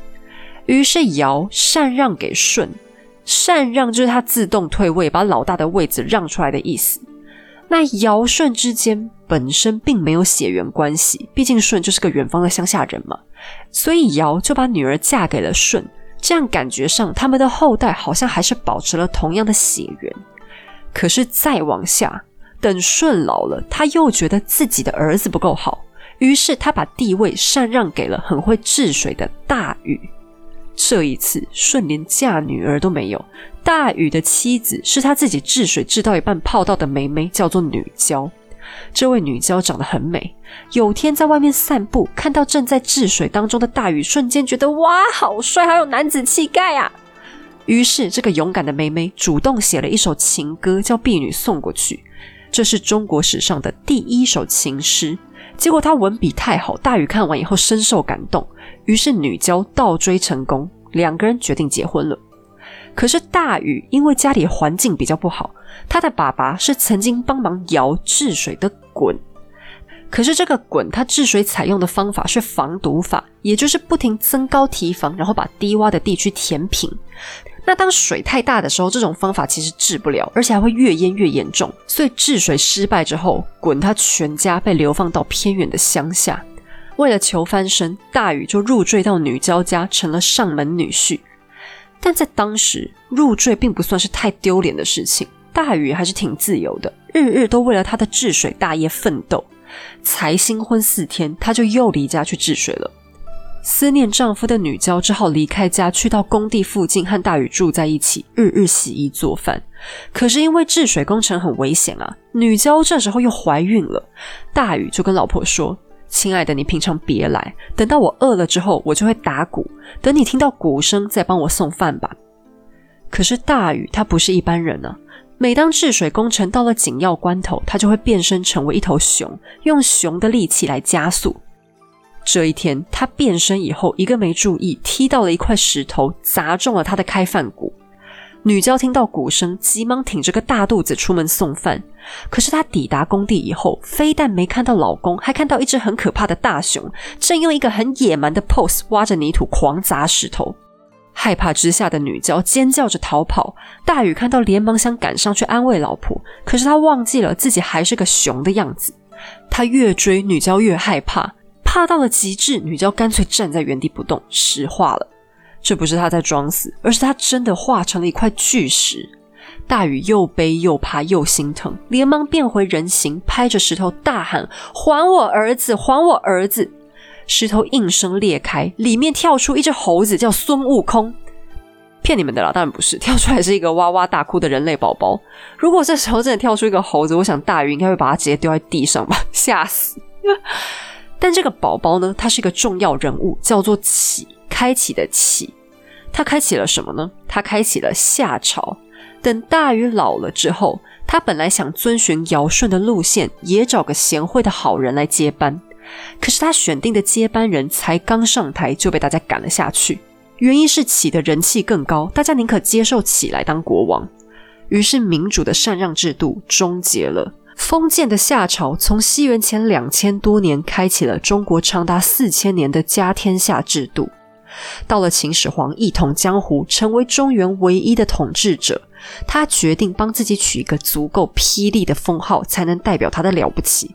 于是尧禅让给舜，禅让就是他自动退位，把老大的位子让出来的意思。那尧舜之间本身并没有血缘关系，毕竟舜就是个远方的乡下人嘛，所以尧就把女儿嫁给了舜，这样感觉上他们的后代好像还是保持了同样的血缘。可是再往下，等舜老了，他又觉得自己的儿子不够好，于是他把地位禅让给了很会治水的大禹。这一次，舜连嫁女儿都没有。大禹的妻子是他自己治水治到一半泡到的梅梅，叫做女娇。这位女娇长得很美。有天在外面散步，看到正在治水当中的大禹，瞬间觉得哇，好帅，好有男子气概啊！于是，这个勇敢的妹妹主动写了一首情歌，叫婢女送过去。这是中国史上的第一首情诗。结果他文笔太好，大禹看完以后深受感动。于是女娇倒追成功，两个人决定结婚了。可是大禹因为家里环境比较不好，他的爸爸是曾经帮忙尧治水的鲧。可是这个鲧他治水采用的方法是防堵法，也就是不停增高堤防，然后把低洼的地区填平。那当水太大的时候，这种方法其实治不了，而且还会越淹越严重。所以治水失败之后，鲧他全家被流放到偏远的乡下。为了求翻身，大禹就入赘到女娇家，成了上门女婿。但在当时，入赘并不算是太丢脸的事情，大禹还是挺自由的，日日都为了他的治水大业奋斗。才新婚四天，他就又离家去治水了。思念丈夫的女娇只好离开家，去到工地附近和大禹住在一起，日日洗衣做饭。可是因为治水工程很危险啊，女娇这时候又怀孕了，大禹就跟老婆说。亲爱的，你平常别来，等到我饿了之后，我就会打鼓，等你听到鼓声再帮我送饭吧。可是大禹他不是一般人啊，每当治水工程到了紧要关头，他就会变身成为一头熊，用熊的力气来加速。这一天，他变身以后，一个没注意，踢到了一块石头，砸中了他的开饭鼓。女娇听到鼓声，急忙挺着个大肚子出门送饭。可是她抵达工地以后，非但没看到老公，还看到一只很可怕的大熊，正用一个很野蛮的 pose 挖着泥土狂砸石头。害怕之下的女娇尖叫着逃跑。大禹看到，连忙想赶上去安慰老婆，可是他忘记了自己还是个熊的样子。他越追女娇越害怕，怕到了极致，女娇干脆站在原地不动，石化了。这不是她在装死，而是她真的化成了一块巨石。大禹又悲又怕又心疼，连忙变回人形，拍着石头大喊：“还我儿子！还我儿子！”石头应声裂开，里面跳出一只猴子，叫孙悟空。骗你们的啦，当然不是，跳出来是一个哇哇大哭的人类宝宝。如果这时候真的跳出一个猴子，我想大禹应该会把它直接丢在地上吧，吓死。但这个宝宝呢，他是一个重要人物，叫做启，开启的启。他开启了什么呢？他开启了夏朝。等大禹老了之后，他本来想遵循尧舜的路线，也找个贤惠的好人来接班。可是他选定的接班人才刚上台，就被大家赶了下去。原因是启的人气更高，大家宁可接受启来当国王。于是民主的禅让制度终结了。封建的夏朝从西元前两千多年开启了中国长达四千年的家天下制度。到了秦始皇一统江湖，成为中原唯一的统治者，他决定帮自己取一个足够霹雳的封号，才能代表他的了不起。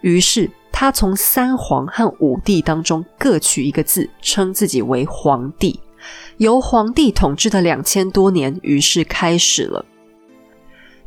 于是他从三皇和五帝当中各取一个字，称自己为皇帝。由皇帝统治的两千多年，于是开始了。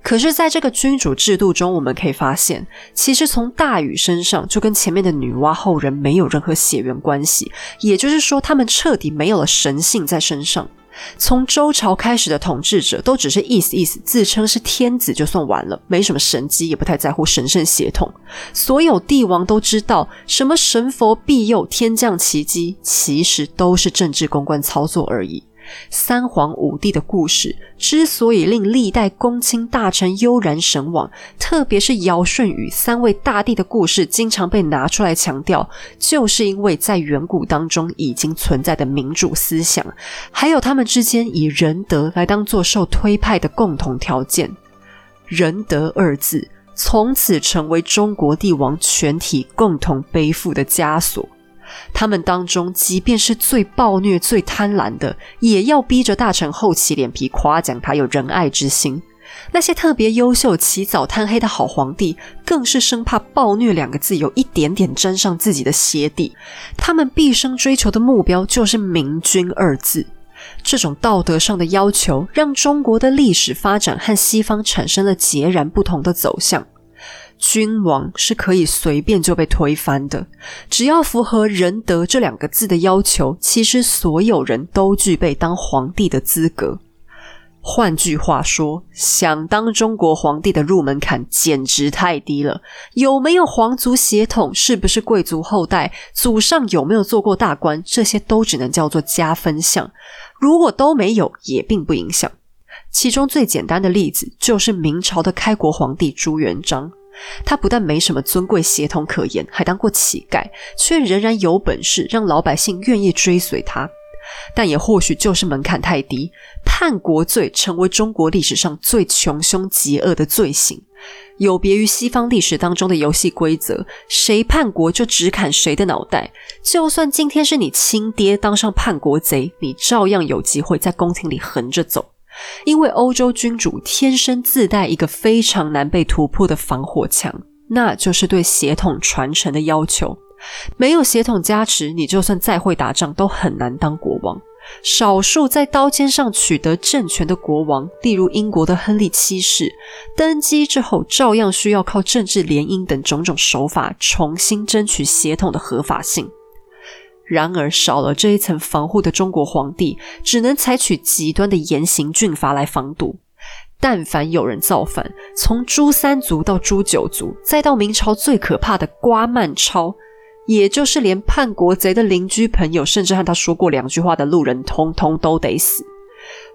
可是，在这个君主制度中，我们可以发现，其实从大禹身上就跟前面的女娲后人没有任何血缘关系，也就是说，他们彻底没有了神性在身上。从周朝开始的统治者都只是意思意思，自称是天子就算完了，没什么神机，也不太在乎神圣血统。所有帝王都知道，什么神佛庇佑、天降奇迹，其实都是政治公关操作而已。三皇五帝的故事之所以令历代公卿大臣悠然神往，特别是尧舜禹三位大帝的故事，经常被拿出来强调，就是因为在远古当中已经存在的民主思想，还有他们之间以仁德来当做受推派的共同条件。仁德二字从此成为中国帝王全体共同背负的枷锁。他们当中，即便是最暴虐、最贪婪的，也要逼着大臣厚起脸皮夸奖他有仁爱之心。那些特别优秀、起早贪黑的好皇帝，更是生怕“暴虐”两个字有一点点沾上自己的鞋底。他们毕生追求的目标就是“明君”二字。这种道德上的要求，让中国的历史发展和西方产生了截然不同的走向。君王是可以随便就被推翻的，只要符合仁德这两个字的要求，其实所有人都具备当皇帝的资格。换句话说，想当中国皇帝的入门槛简直太低了。有没有皇族血统，是不是贵族后代，祖上有没有做过大官，这些都只能叫做加分项。如果都没有，也并不影响。其中最简单的例子就是明朝的开国皇帝朱元璋。他不但没什么尊贵血统可言，还当过乞丐，却仍然有本事让老百姓愿意追随他。但也或许就是门槛太低，叛国罪成为中国历史上最穷凶极恶的罪行。有别于西方历史当中的游戏规则，谁叛国就只砍谁的脑袋。就算今天是你亲爹当上叛国贼，你照样有机会在宫廷里横着走。因为欧洲君主天生自带一个非常难被突破的防火墙，那就是对血统传承的要求。没有血统加持，你就算再会打仗，都很难当国王。少数在刀尖上取得政权的国王，例如英国的亨利七世，登基之后照样需要靠政治联姻等种种手法，重新争取血统的合法性。然而，少了这一层防护的中国皇帝，只能采取极端的严刑峻法来防堵。但凡有人造反，从诛三族到诛九族，再到明朝最可怕的瓜蔓抄，也就是连叛国贼的邻居朋友，甚至和他说过两句话的路人，通通都得死。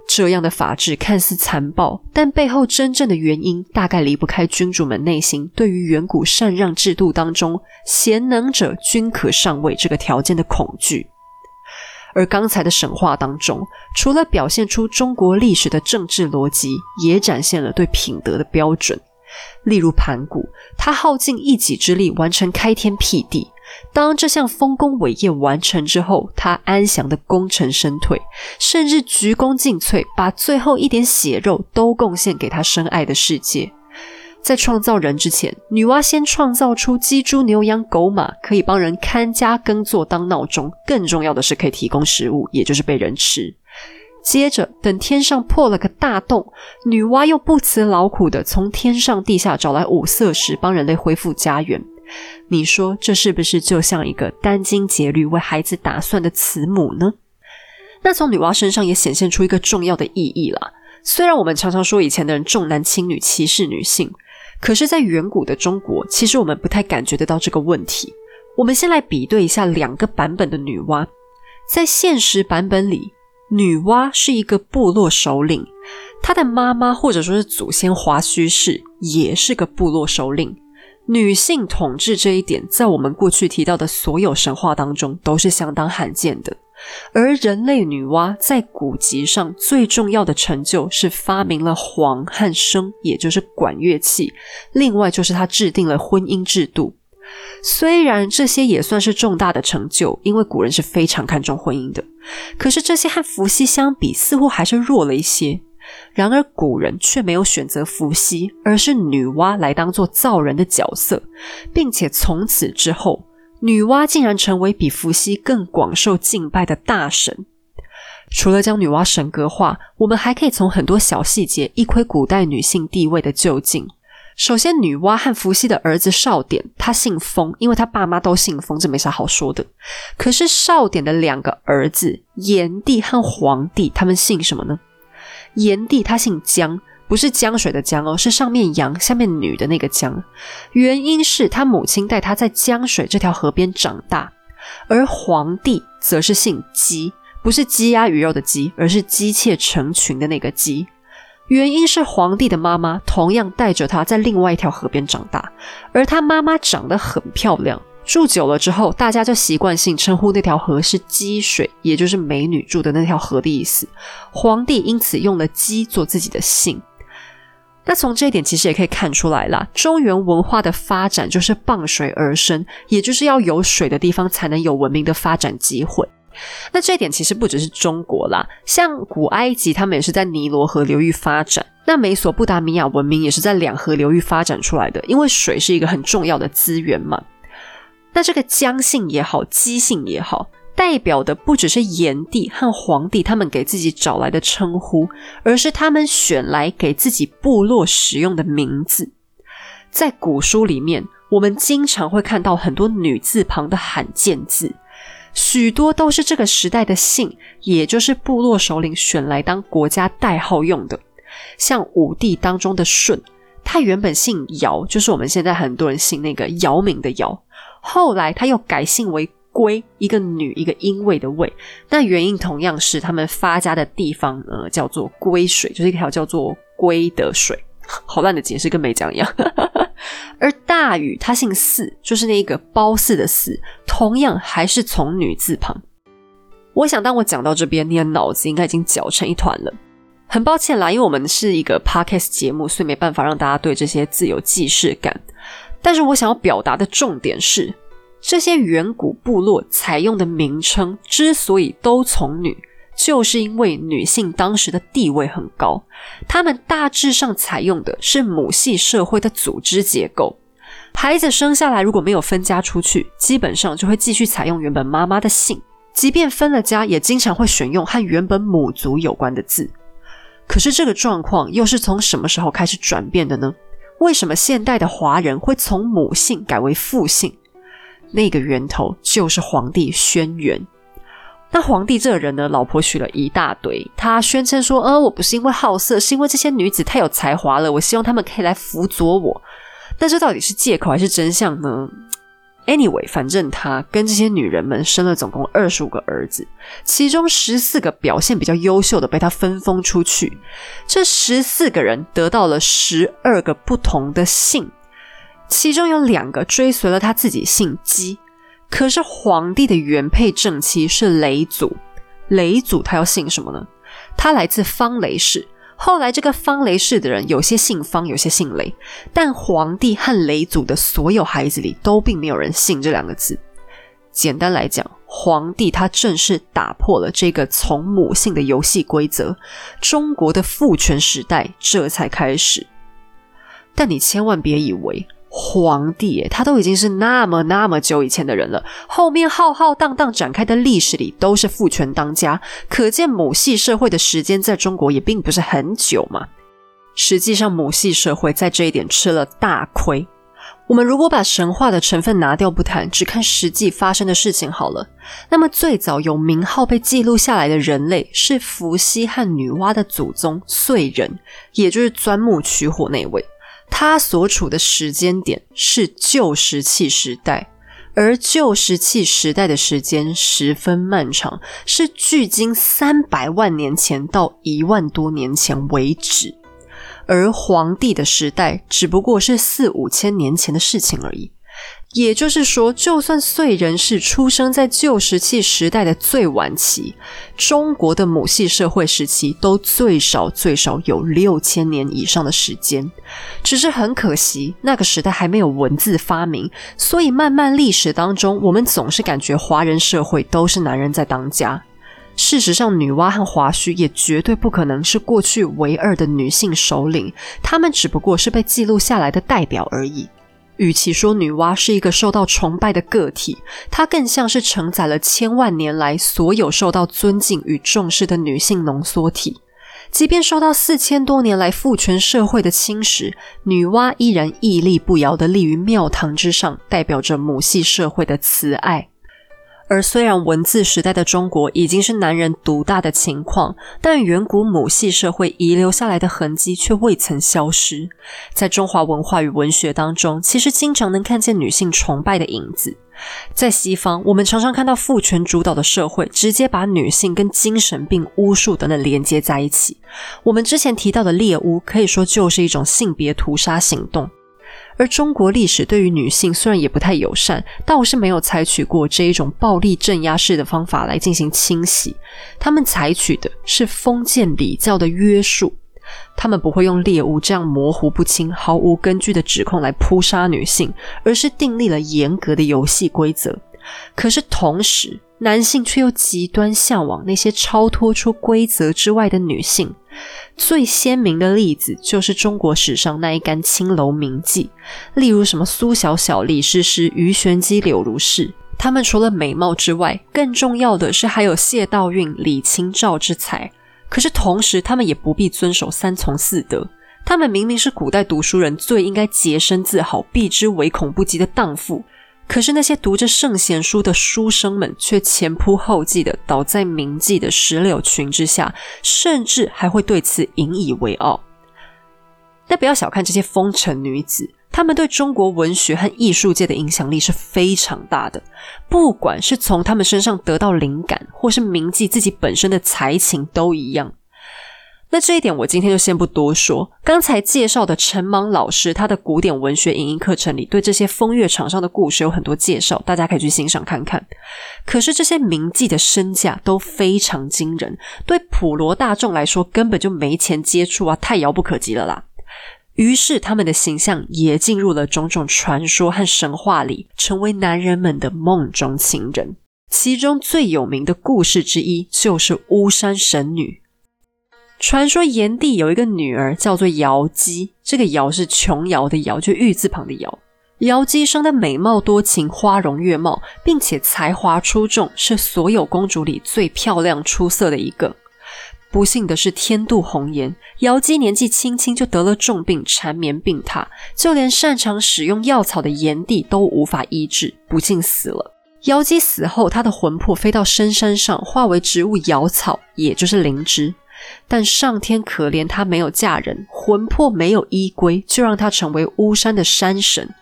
这样的法治看似残暴，但背后真正的原因大概离不开君主们内心对于远古禅让制度当中“贤能者均可上位”这个条件的恐惧。而刚才的神话当中，除了表现出中国历史的政治逻辑，也展现了对品德的标准。例如盘古，他耗尽一己之力完成开天辟地。当这项丰功伟业完成之后，他安详的功成身退，甚至鞠躬尽瘁，把最后一点血肉都贡献给他深爱的世界。在创造人之前，女娲先创造出鸡、猪、牛、羊、狗、马，可以帮人看家耕作当闹钟。更重要的是，可以提供食物，也就是被人吃。接着，等天上破了个大洞，女娲又不辞劳苦的从天上地下找来五色石，帮人类恢复家园。你说这是不是就像一个殚精竭虑为孩子打算的慈母呢？那从女娲身上也显现出一个重要的意义了。虽然我们常常说以前的人重男轻女、歧视女性，可是，在远古的中国，其实我们不太感觉得到这个问题。我们先来比对一下两个版本的女娲。在现实版本里，女娲是一个部落首领，她的妈妈或者说是祖先华胥氏也是个部落首领。女性统治这一点，在我们过去提到的所有神话当中都是相当罕见的。而人类女娲在古籍上最重要的成就是发明了簧和笙，也就是管乐器。另外就是她制定了婚姻制度。虽然这些也算是重大的成就，因为古人是非常看重婚姻的。可是这些和伏羲相比，似乎还是弱了一些。然而古人却没有选择伏羲，而是女娲来当做造人的角色，并且从此之后。女娲竟然成为比伏羲更广受敬拜的大神。除了将女娲神格化，我们还可以从很多小细节一窥古代女性地位的究竟。首先，女娲和伏羲的儿子少典，他姓封，因为他爸妈都姓封，这没啥好说的。可是少典的两个儿子炎帝和黄帝，他们姓什么呢？炎帝他姓姜。不是江水的江哦，是上面阳下面女的那个江。原因是他母亲带他在江水这条河边长大，而皇帝则是姓姬，不是鸡鸭鱼肉的鸡，而是姬妾成群的那个姬。原因是皇帝的妈妈同样带着他在另外一条河边长大，而他妈妈长得很漂亮。住久了之后，大家就习惯性称呼那条河是姬水，也就是美女住的那条河的意思。皇帝因此用了姬做自己的姓。那从这一点其实也可以看出来啦，中原文化的发展就是傍水而生，也就是要有水的地方才能有文明的发展机会。那这一点其实不只是中国啦，像古埃及他们也是在尼罗河流域发展，那美索不达米亚文明也是在两河流域发展出来的，因为水是一个很重要的资源嘛。那这个姜姓也好，姬姓也好。代表的不只是炎帝和黄帝他们给自己找来的称呼，而是他们选来给自己部落使用的名字。在古书里面，我们经常会看到很多女字旁的罕见字，许多都是这个时代的姓，也就是部落首领选来当国家代号用的。像五帝当中的舜，他原本姓尧，就是我们现在很多人姓那个姚明的姚，后来他又改姓为。龟一个女一个因为的为，那原因同样是他们发家的地方，呃，叫做龟水，就是一条叫做龟的水。好烂的解释，跟没讲一样。而大禹他姓姒，就是那个褒姒的姒，同样还是从女字旁。我想，当我讲到这边，你的脑子应该已经搅成一团了。很抱歉啦，因为我们是一个 podcast 节目，所以没办法让大家对这些字有既视感。但是我想要表达的重点是。这些远古部落采用的名称之所以都从女，就是因为女性当时的地位很高，她们大致上采用的是母系社会的组织结构。孩子生下来如果没有分家出去，基本上就会继续采用原本妈妈的姓，即便分了家，也经常会选用和原本母族有关的字。可是这个状况又是从什么时候开始转变的呢？为什么现代的华人会从母姓改为父姓？那个源头就是皇帝轩辕。那皇帝这个人呢，老婆娶了一大堆。他宣称说：“呃，我不是因为好色，是因为这些女子太有才华了。我希望他们可以来辅佐我。”那这到底是借口还是真相呢？Anyway，反正他跟这些女人们生了总共二十五个儿子，其中十四个表现比较优秀的被他分封出去。这十四个人得到了十二个不同的姓。其中有两个追随了他自己姓姬，可是皇帝的原配正妻是雷祖，雷祖他要姓什么呢？他来自方雷氏。后来这个方雷氏的人有些姓方，有些姓雷，但皇帝和雷祖的所有孩子里都并没有人姓这两个字。简单来讲，皇帝他正式打破了这个从母姓的游戏规则，中国的父权时代这才开始。但你千万别以为皇帝，他都已经是那么那么久以前的人了，后面浩浩荡荡展开的历史里都是父权当家，可见母系社会的时间在中国也并不是很久嘛。实际上，母系社会在这一点吃了大亏。我们如果把神话的成分拿掉不谈，只看实际发生的事情好了。那么，最早有名号被记录下来的人类是伏羲和女娲的祖宗燧人，也就是钻木取火那位。他所处的时间点是旧石器时代，而旧石器时代的时间十分漫长，是距今三百万年前到一万多年前为止。而皇帝的时代只不过是四五千年前的事情而已，也就是说，就算燧人是出生在旧石器时代的最晚期，中国的母系社会时期都最少最少有六千年以上的时间。只是很可惜，那个时代还没有文字发明，所以漫漫历史当中，我们总是感觉华人社会都是男人在当家。事实上，女娲和华胥也绝对不可能是过去唯二的女性首领，她们只不过是被记录下来的代表而已。与其说女娲是一个受到崇拜的个体，她更像是承载了千万年来所有受到尊敬与重视的女性浓缩体。即便受到四千多年来父权社会的侵蚀，女娲依然屹立不摇地立于庙堂之上，代表着母系社会的慈爱。而虽然文字时代的中国已经是男人独大的情况，但远古母系社会遗留下来的痕迹却未曾消失。在中华文化与文学当中，其实经常能看见女性崇拜的影子。在西方，我们常常看到父权主导的社会直接把女性跟精神病、巫术等等连接在一起。我们之前提到的猎巫，可以说就是一种性别屠杀行动。而中国历史对于女性虽然也不太友善，倒是没有采取过这一种暴力镇压式的方法来进行清洗。他们采取的是封建礼教的约束，他们不会用猎物这样模糊不清、毫无根据的指控来扑杀女性，而是订立了严格的游戏规则。可是同时，男性却又极端向往那些超脱出规则之外的女性。最鲜明的例子就是中国史上那一干青楼名妓，例如什么苏小小、李师师、鱼玄机、柳如是。她们除了美貌之外，更重要的是还有谢道韫、李清照之才。可是同时，他们也不必遵守三从四德。他们明明是古代读书人最应该洁身自好、避之唯恐不及的荡妇。可是那些读着圣贤书的书生们，却前仆后继的倒在铭记的石榴裙之下，甚至还会对此引以为傲。但不要小看这些风尘女子，她们对中国文学和艺术界的影响力是非常大的。不管是从她们身上得到灵感，或是铭记自己本身的才情，都一样。那这一点我今天就先不多说。刚才介绍的陈芒老师，他的古典文学影音课程里，对这些风月场上的故事有很多介绍，大家可以去欣赏看看。可是这些名妓的身价都非常惊人，对普罗大众来说根本就没钱接触啊，太遥不可及了啦。于是他们的形象也进入了种种传说和神话里，成为男人们的梦中情人。其中最有名的故事之一，就是巫山神女。传说炎帝有一个女儿叫做瑶姬，这个瑶是琼瑶的瑶，就玉字旁的瑶。瑶姬生的美貌多情，花容月貌，并且才华出众，是所有公主里最漂亮出色的一个。不幸的是，天妒红颜，瑶姬年纪轻轻就得了重病，缠绵病榻，就连擅长使用药草的炎帝都无法医治，不幸死了。瑶姬死后，她的魂魄飞到深山上，化为植物瑶草，也就是灵芝。但上天可怜她没有嫁人，魂魄没有依归，就让她成为巫山的山神。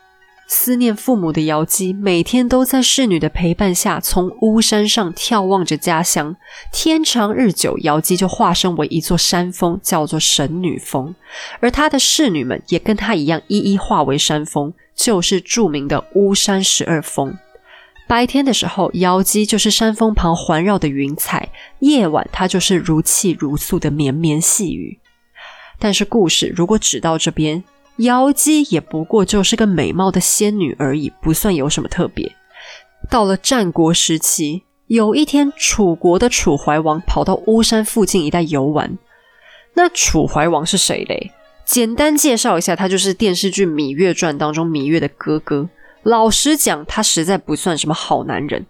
思念父母的瑶姬，每天都在侍女的陪伴下，从巫山上眺望着家乡。天长日久，瑶姬就化身为一座山峰，叫做神女峰。而她的侍女们也跟她一样，一一化为山峰，就是著名的巫山十二峰。白天的时候，瑶姬就是山峰旁环绕的云彩；夜晚，它就是如泣如诉的绵绵细雨。但是，故事如果只到这边，瑶姬也不过就是个美貌的仙女而已，不算有什么特别。到了战国时期，有一天，楚国的楚怀王跑到巫山附近一带游玩。那楚怀王是谁嘞？简单介绍一下，他就是电视剧《芈月传》当中芈月的哥哥。老实讲，他实在不算什么好男人。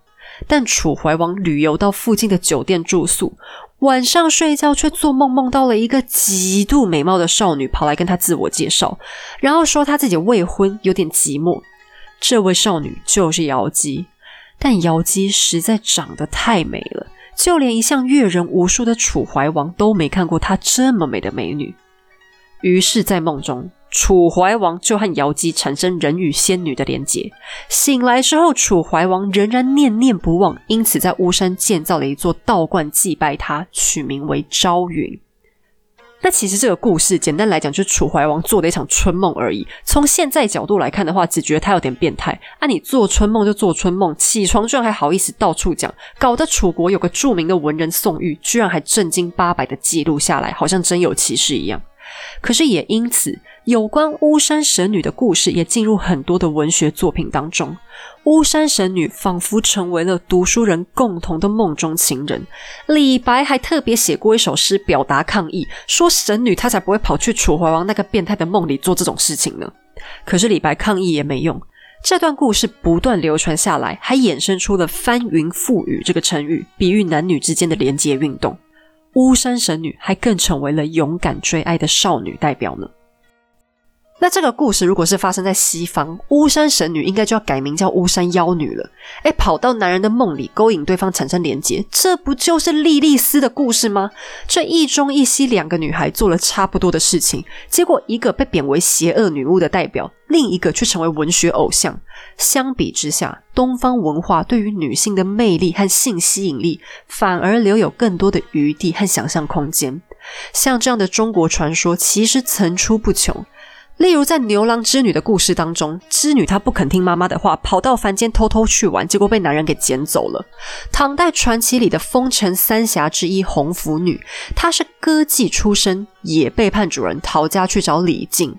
但楚怀王旅游到附近的酒店住宿，晚上睡觉却做梦梦到了一个极度美貌的少女跑来跟他自我介绍，然后说他自己未婚，有点寂寞。这位少女就是瑶姬，但瑶姬实在长得太美了，就连一向阅人无数的楚怀王都没看过她这么美的美女。于是，在梦中。楚怀王就和瑶姬产生人与仙女的连结。醒来之后，楚怀王仍然念念不忘，因此在巫山建造了一座道观祭拜他，取名为朝云。那其实这个故事简单来讲，就是楚怀王做的一场春梦而已。从现在角度来看的话，只觉得他有点变态。啊，你做春梦就做春梦，起床居然还好意思到处讲，搞得楚国有个著名的文人宋玉，居然还正经八百的记录下来，好像真有其事一样。可是也因此。有关巫山神女的故事也进入很多的文学作品当中。巫山神女仿佛成为了读书人共同的梦中情人。李白还特别写过一首诗表达抗议，说神女她才不会跑去楚怀王那个变态的梦里做这种事情呢。可是李白抗议也没用，这段故事不断流传下来，还衍生出了翻云覆雨这个成语，比喻男女之间的连结运动。巫山神女还更成为了勇敢追爱的少女代表呢。那这个故事如果是发生在西方，巫山神女应该就要改名叫巫山妖女了。哎，跑到男人的梦里勾引对方产生连结，这不就是莉莉丝的故事吗？这一中一西两个女孩做了差不多的事情，结果一个被贬为邪恶女巫的代表，另一个却成为文学偶像。相比之下，东方文化对于女性的魅力和性吸引力，反而留有更多的余地和想象空间。像这样的中国传说，其实层出不穷。例如，在牛郎织女的故事当中，织女她不肯听妈妈的话，跑到凡间偷偷去玩，结果被男人给捡走了。唐代传奇里的风尘三侠之一红拂女，她是歌妓出身，也背叛主人，逃家去找李靖。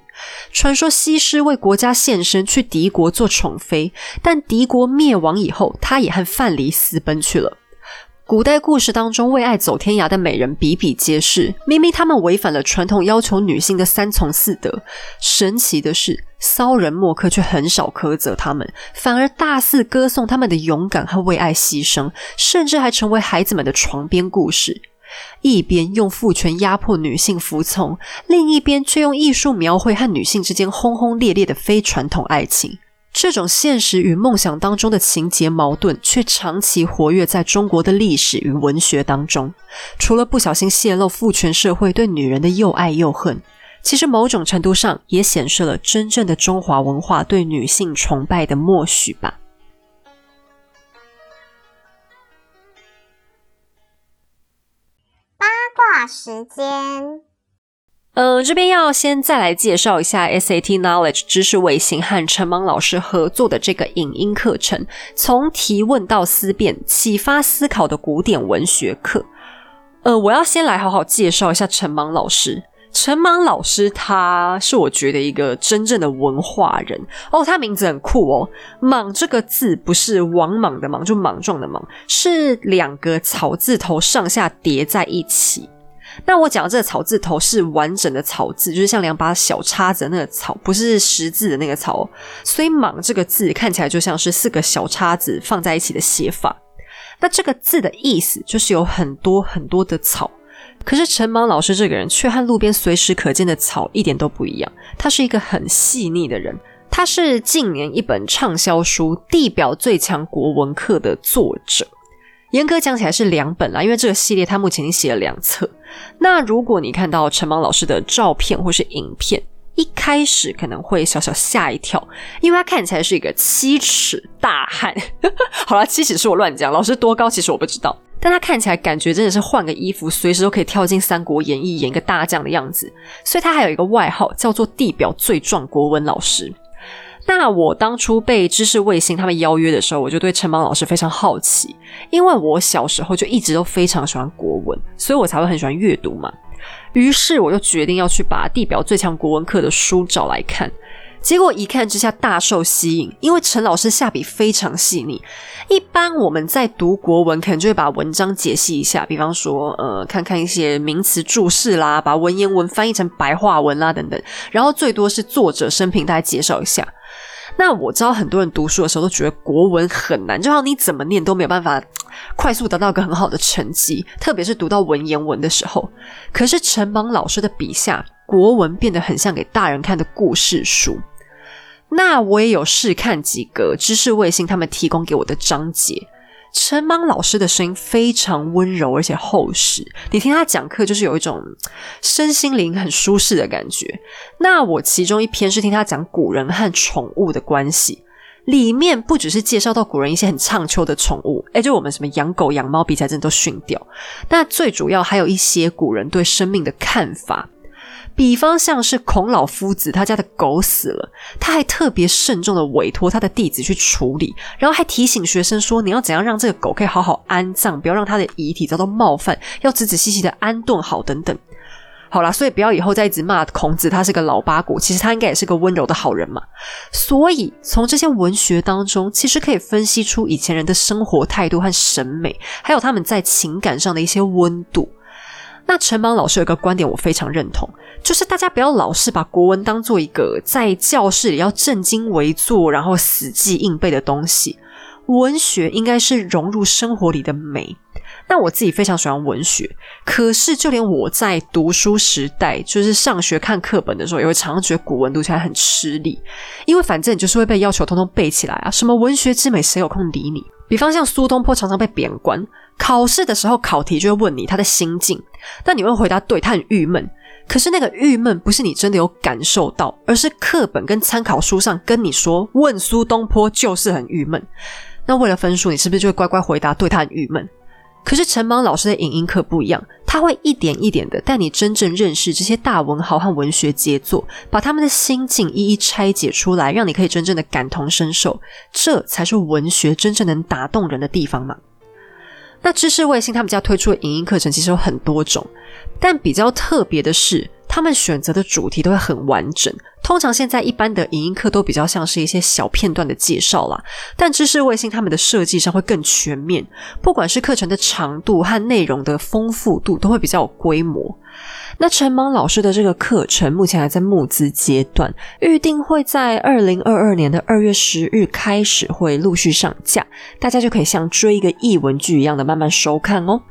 传说西施为国家献身，去敌国做宠妃，但敌国灭亡以后，她也和范蠡私奔去了。古代故事当中，为爱走天涯的美人比比皆是。明明他们违反了传统要求女性的三从四德，神奇的是，骚人墨客却很少苛责他们，反而大肆歌颂他们的勇敢和为爱牺牲，甚至还成为孩子们的床边故事。一边用父权压迫女性服从，另一边却用艺术描绘和女性之间轰轰烈烈的非传统爱情。这种现实与梦想当中的情节矛盾，却长期活跃在中国的历史与文学当中。除了不小心泄露父权社会对女人的又爱又恨，其实某种程度上也显示了真正的中华文化对女性崇拜的默许吧。八卦时间。呃，这边要先再来介绍一下 SAT Knowledge 知识卫星和陈芒老师合作的这个影音课程，从提问到思辨，启发思考的古典文学课。呃，我要先来好好介绍一下陈芒老师。陈芒老师他是我觉得一个真正的文化人哦，他名字很酷哦。莽这个字不是王莽的莽，就莽撞的莽，是两个草字头上下叠在一起。那我讲的这个草字头是完整的草字，就是像两把小叉子的那个草，不是十字的那个草。所以“莽”这个字看起来就像是四个小叉子放在一起的写法。那这个字的意思就是有很多很多的草。可是陈莽老师这个人却和路边随时可见的草一点都不一样。他是一个很细腻的人。他是近年一本畅销书《地表最强国文课》的作者。严格讲起来是两本啦，因为这个系列他目前已经写了两册。那如果你看到陈芒老师的照片或是影片，一开始可能会小小吓一跳，因为他看起来是一个七尺大汉。好了，七尺是我乱讲，老师多高其实我不知道，但他看起来感觉真的是换个衣服，随时都可以跳进《三国演义》演一个大将的样子。所以他还有一个外号叫做“地表最壮国文老师”。那我当初被知识卫星他们邀约的时候，我就对陈芒老师非常好奇，因为我小时候就一直都非常喜欢国文，所以我才会很喜欢阅读嘛。于是我就决定要去把地表最强国文课的书找来看。结果一看之下大受吸引，因为陈老师下笔非常细腻。一般我们在读国文，可能就会把文章解析一下，比方说，呃，看看一些名词注释啦，把文言文翻译成白话文啦等等，然后最多是作者生平大概介绍一下。那我知道很多人读书的时候都觉得国文很难，就好像你怎么念都没有办法快速得到一个很好的成绩，特别是读到文言文的时候。可是陈芒老师的笔下，国文变得很像给大人看的故事书。那我也有试看几个知识卫星他们提供给我的章节，陈芒老师的声音非常温柔而且厚实，你听他讲课就是有一种身心灵很舒适的感觉。那我其中一篇是听他讲古人和宠物的关系，里面不只是介绍到古人一些很畅秋的宠物，哎，就我们什么养狗养猫比起来真的都逊掉。那最主要还有一些古人对生命的看法。比方像是孔老夫子，他家的狗死了，他还特别慎重的委托他的弟子去处理，然后还提醒学生说：“你要怎样让这个狗可以好好安葬，不要让它的遗体遭到冒犯，要仔仔细细的安顿好等等。”好啦，所以不要以后再一直骂孔子，他是个老八股，其实他应该也是个温柔的好人嘛。所以从这些文学当中，其实可以分析出以前人的生活态度和审美，还有他们在情感上的一些温度。那陈邦老师有个观点，我非常认同，就是大家不要老是把国文当做一个在教室里要正襟危坐，然后死记硬背的东西。文学应该是融入生活里的美。那我自己非常喜欢文学，可是就连我在读书时代，就是上学看课本的时候，也会常常觉得古文读起来很吃力，因为反正你就是会被要求通通背起来啊。什么文学之美，谁有空理你？比方像苏东坡常常被贬官。考试的时候，考题就会问你他的心境，但你会回答对，他很郁闷。可是那个郁闷不是你真的有感受到，而是课本跟参考书上跟你说，问苏东坡就是很郁闷。那为了分数，你是不是就会乖乖回答对，他很郁闷？可是陈芒老师的影音课不一样，他会一点一点的带你真正认识这些大文豪和文学杰作，把他们的心境一一拆解出来，让你可以真正的感同身受。这才是文学真正能打动人的地方嘛。那知识卫星他们家推出的影音课程其实有很多种，但比较特别的是，他们选择的主题都会很完整。通常现在一般的影音课都比较像是一些小片段的介绍啦，但知识卫星他们的设计上会更全面，不管是课程的长度和内容的丰富度，都会比较有规模。那陈芒老师的这个课程目前还在募资阶段，预定会在二零二二年的二月十日开始会陆续上架，大家就可以像追一个译文剧一样的慢慢收看哦。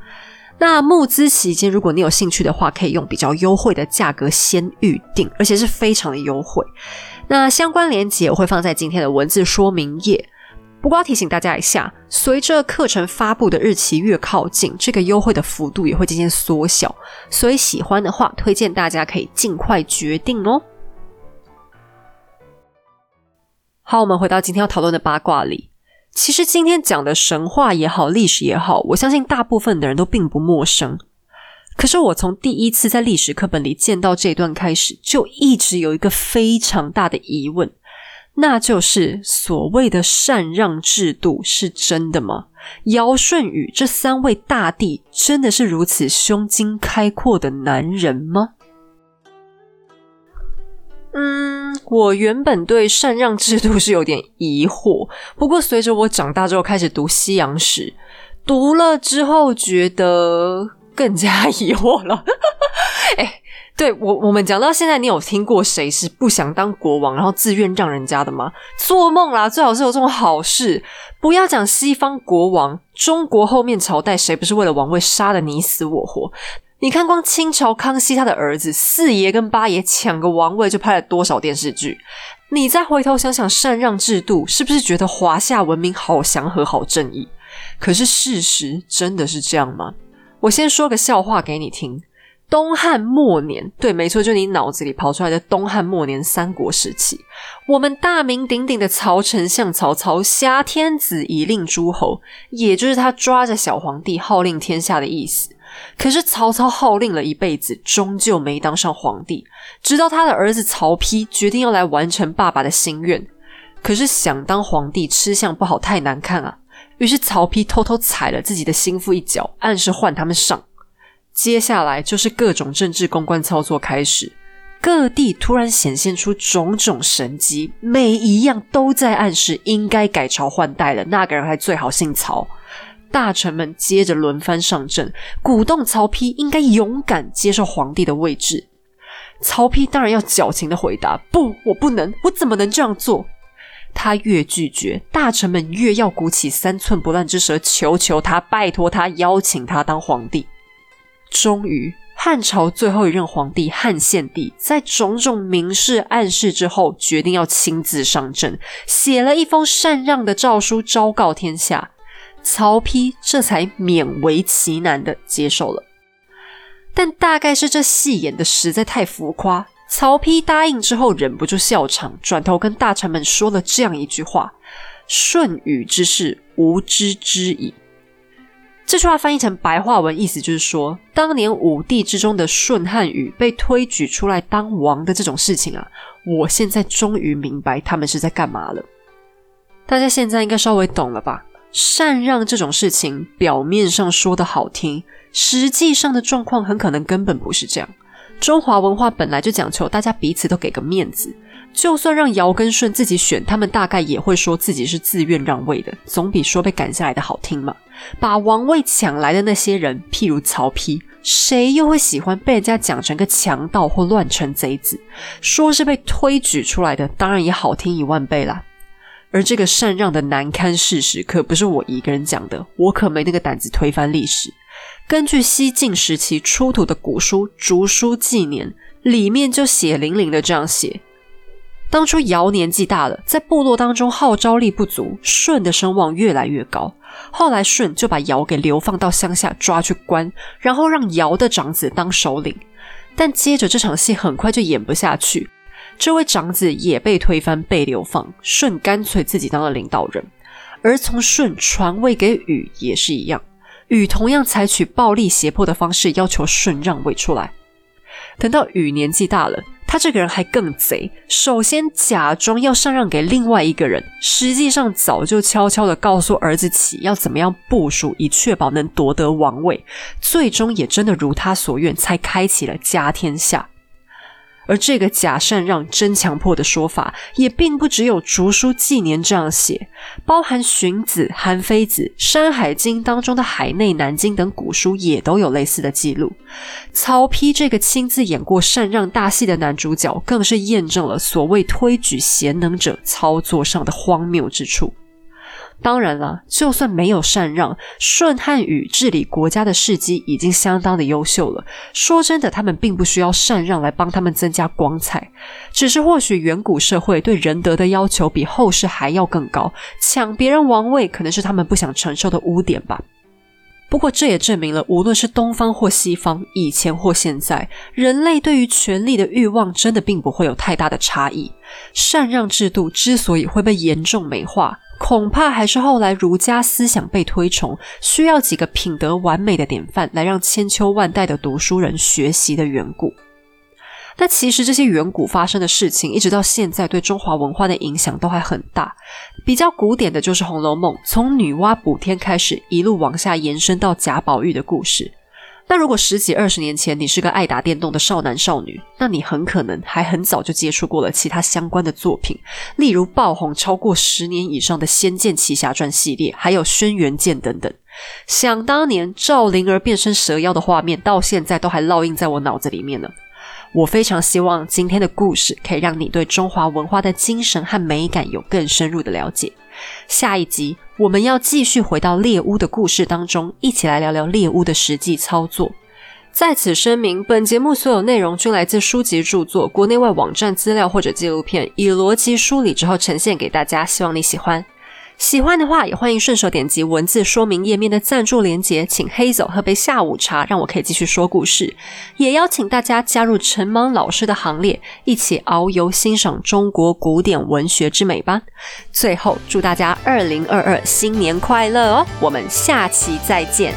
那募资期间，如果你有兴趣的话，可以用比较优惠的价格先预定，而且是非常的优惠。那相关链接我会放在今天的文字说明页。不过要提醒大家一下，随着课程发布的日期越靠近，这个优惠的幅度也会渐渐缩小。所以喜欢的话，推荐大家可以尽快决定哦。好，我们回到今天要讨论的八卦里。其实今天讲的神话也好，历史也好，我相信大部分的人都并不陌生。可是我从第一次在历史课本里见到这段开始，就一直有一个非常大的疑问。那就是所谓的禅让制度是真的吗？尧舜禹这三位大帝真的是如此胸襟开阔的男人吗？嗯，我原本对禅让制度是有点疑惑，不过随着我长大之后开始读西洋史，读了之后觉得更加 疑惑了。哎。对我，我们讲到现在，你有听过谁是不想当国王，然后自愿让人家的吗？做梦啦！最好是有这种好事。不要讲西方国王，中国后面朝代谁不是为了王位杀的你死我活？你看，光清朝康熙他的儿子四爷跟八爷抢个王位，就拍了多少电视剧？你再回头想想禅让制度，是不是觉得华夏文明好祥和、好正义？可是事实真的是这样吗？我先说个笑话给你听。东汉末年，对，没错，就你脑子里跑出来的东汉末年三国时期，我们大名鼎鼎的曹丞相曹操挟天子以令诸侯，也就是他抓着小皇帝号令天下的意思。可是曹操号令了一辈子，终究没当上皇帝。直到他的儿子曹丕决定要来完成爸爸的心愿，可是想当皇帝吃相不好，太难看啊。于是曹丕偷偷踩了自己的心腹一脚，暗示换他们上。接下来就是各种政治公关操作开始，各地突然显现出种种神迹，每一样都在暗示应该改朝换代了。那个人还最好姓曹。大臣们接着轮番上阵，鼓动曹丕应该勇敢接受皇帝的位置。曹丕当然要矫情的回答：“不，我不能，我怎么能这样做？”他越拒绝，大臣们越要鼓起三寸不烂之舌，求求他，拜托他，邀请他当皇帝。终于，汉朝最后一任皇帝汉献帝，在种种明示暗示之后，决定要亲自上阵，写了一封禅让的诏书，昭告天下。曹丕这才勉为其难的接受了，但大概是这戏演的实在太浮夸，曹丕答应之后忍不住笑场，转头跟大臣们说了这样一句话：“舜禹之事，无知之矣。”这句话翻译成白话文，意思就是说，当年五帝之中的舜汉禹被推举出来当王的这种事情啊，我现在终于明白他们是在干嘛了。大家现在应该稍微懂了吧？禅让这种事情，表面上说的好听，实际上的状况很可能根本不是这样。中华文化本来就讲求大家彼此都给个面子，就算让尧跟舜自己选，他们大概也会说自己是自愿让位的，总比说被赶下来的好听嘛。把王位抢来的那些人，譬如曹丕，谁又会喜欢被人家讲成个强盗或乱臣贼子？说是被推举出来的，当然也好听一万倍啦。而这个禅让的难堪事实，可不是我一个人讲的，我可没那个胆子推翻历史。根据西晋时期出土的古书《竹书纪年》，里面就血淋淋的这样写：当初尧年纪大了，在部落当中号召力不足，舜的声望越来越高。后来舜就把尧给流放到乡下抓去关，然后让尧的长子当首领。但接着这场戏很快就演不下去。这位长子也被推翻，被流放。舜干脆自己当了领导人，而从舜传位给禹也是一样。禹同样采取暴力胁迫的方式，要求舜让位出来。等到禹年纪大了，他这个人还更贼。首先假装要禅让给另外一个人，实际上早就悄悄的告诉儿子启要怎么样部署，以确保能夺得王位。最终也真的如他所愿，才开启了家天下。而这个假禅让真强迫的说法，也并不只有《竹书纪年》这样写，包含《荀子》《韩非子》《山海经》当中的《海内南经》等古书，也都有类似的记录。曹丕这个亲自演过禅让大戏的男主角，更是验证了所谓推举贤能者操作上的荒谬之处。当然了，就算没有禅让，舜汉禹治理国家的事迹已经相当的优秀了。说真的，他们并不需要禅让来帮他们增加光彩，只是或许远古社会对仁德的要求比后世还要更高，抢别人王位可能是他们不想承受的污点吧。不过，这也证明了，无论是东方或西方，以前或现在，人类对于权力的欲望真的并不会有太大的差异。禅让制度之所以会被严重美化，恐怕还是后来儒家思想被推崇，需要几个品德完美的典范来让千秋万代的读书人学习的缘故。那其实这些远古发生的事情，一直到现在对中华文化的影响都还很大。比较古典的就是《红楼梦》，从女娲补天开始，一路往下延伸到贾宝玉的故事。那如果十几二十年前你是个爱打电动的少男少女，那你很可能还很早就接触过了其他相关的作品，例如爆红超过十年以上的《仙剑奇侠传》系列，还有《轩辕剑》等等。想当年赵灵儿变身蛇妖的画面，到现在都还烙印在我脑子里面呢。我非常希望今天的故事可以让你对中华文化的精神和美感有更深入的了解。下一集我们要继续回到猎巫的故事当中，一起来聊聊猎巫的实际操作。在此声明，本节目所有内容均来自书籍著作、国内外网站资料或者纪录片，以逻辑梳理之后呈现给大家，希望你喜欢。喜欢的话，也欢迎顺手点击文字说明页面的赞助连结，请黑走喝杯下午茶，让我可以继续说故事。也邀请大家加入陈芒老师的行列，一起遨游欣赏中国古典文学之美吧。最后，祝大家二零二二新年快乐哦！我们下期再见。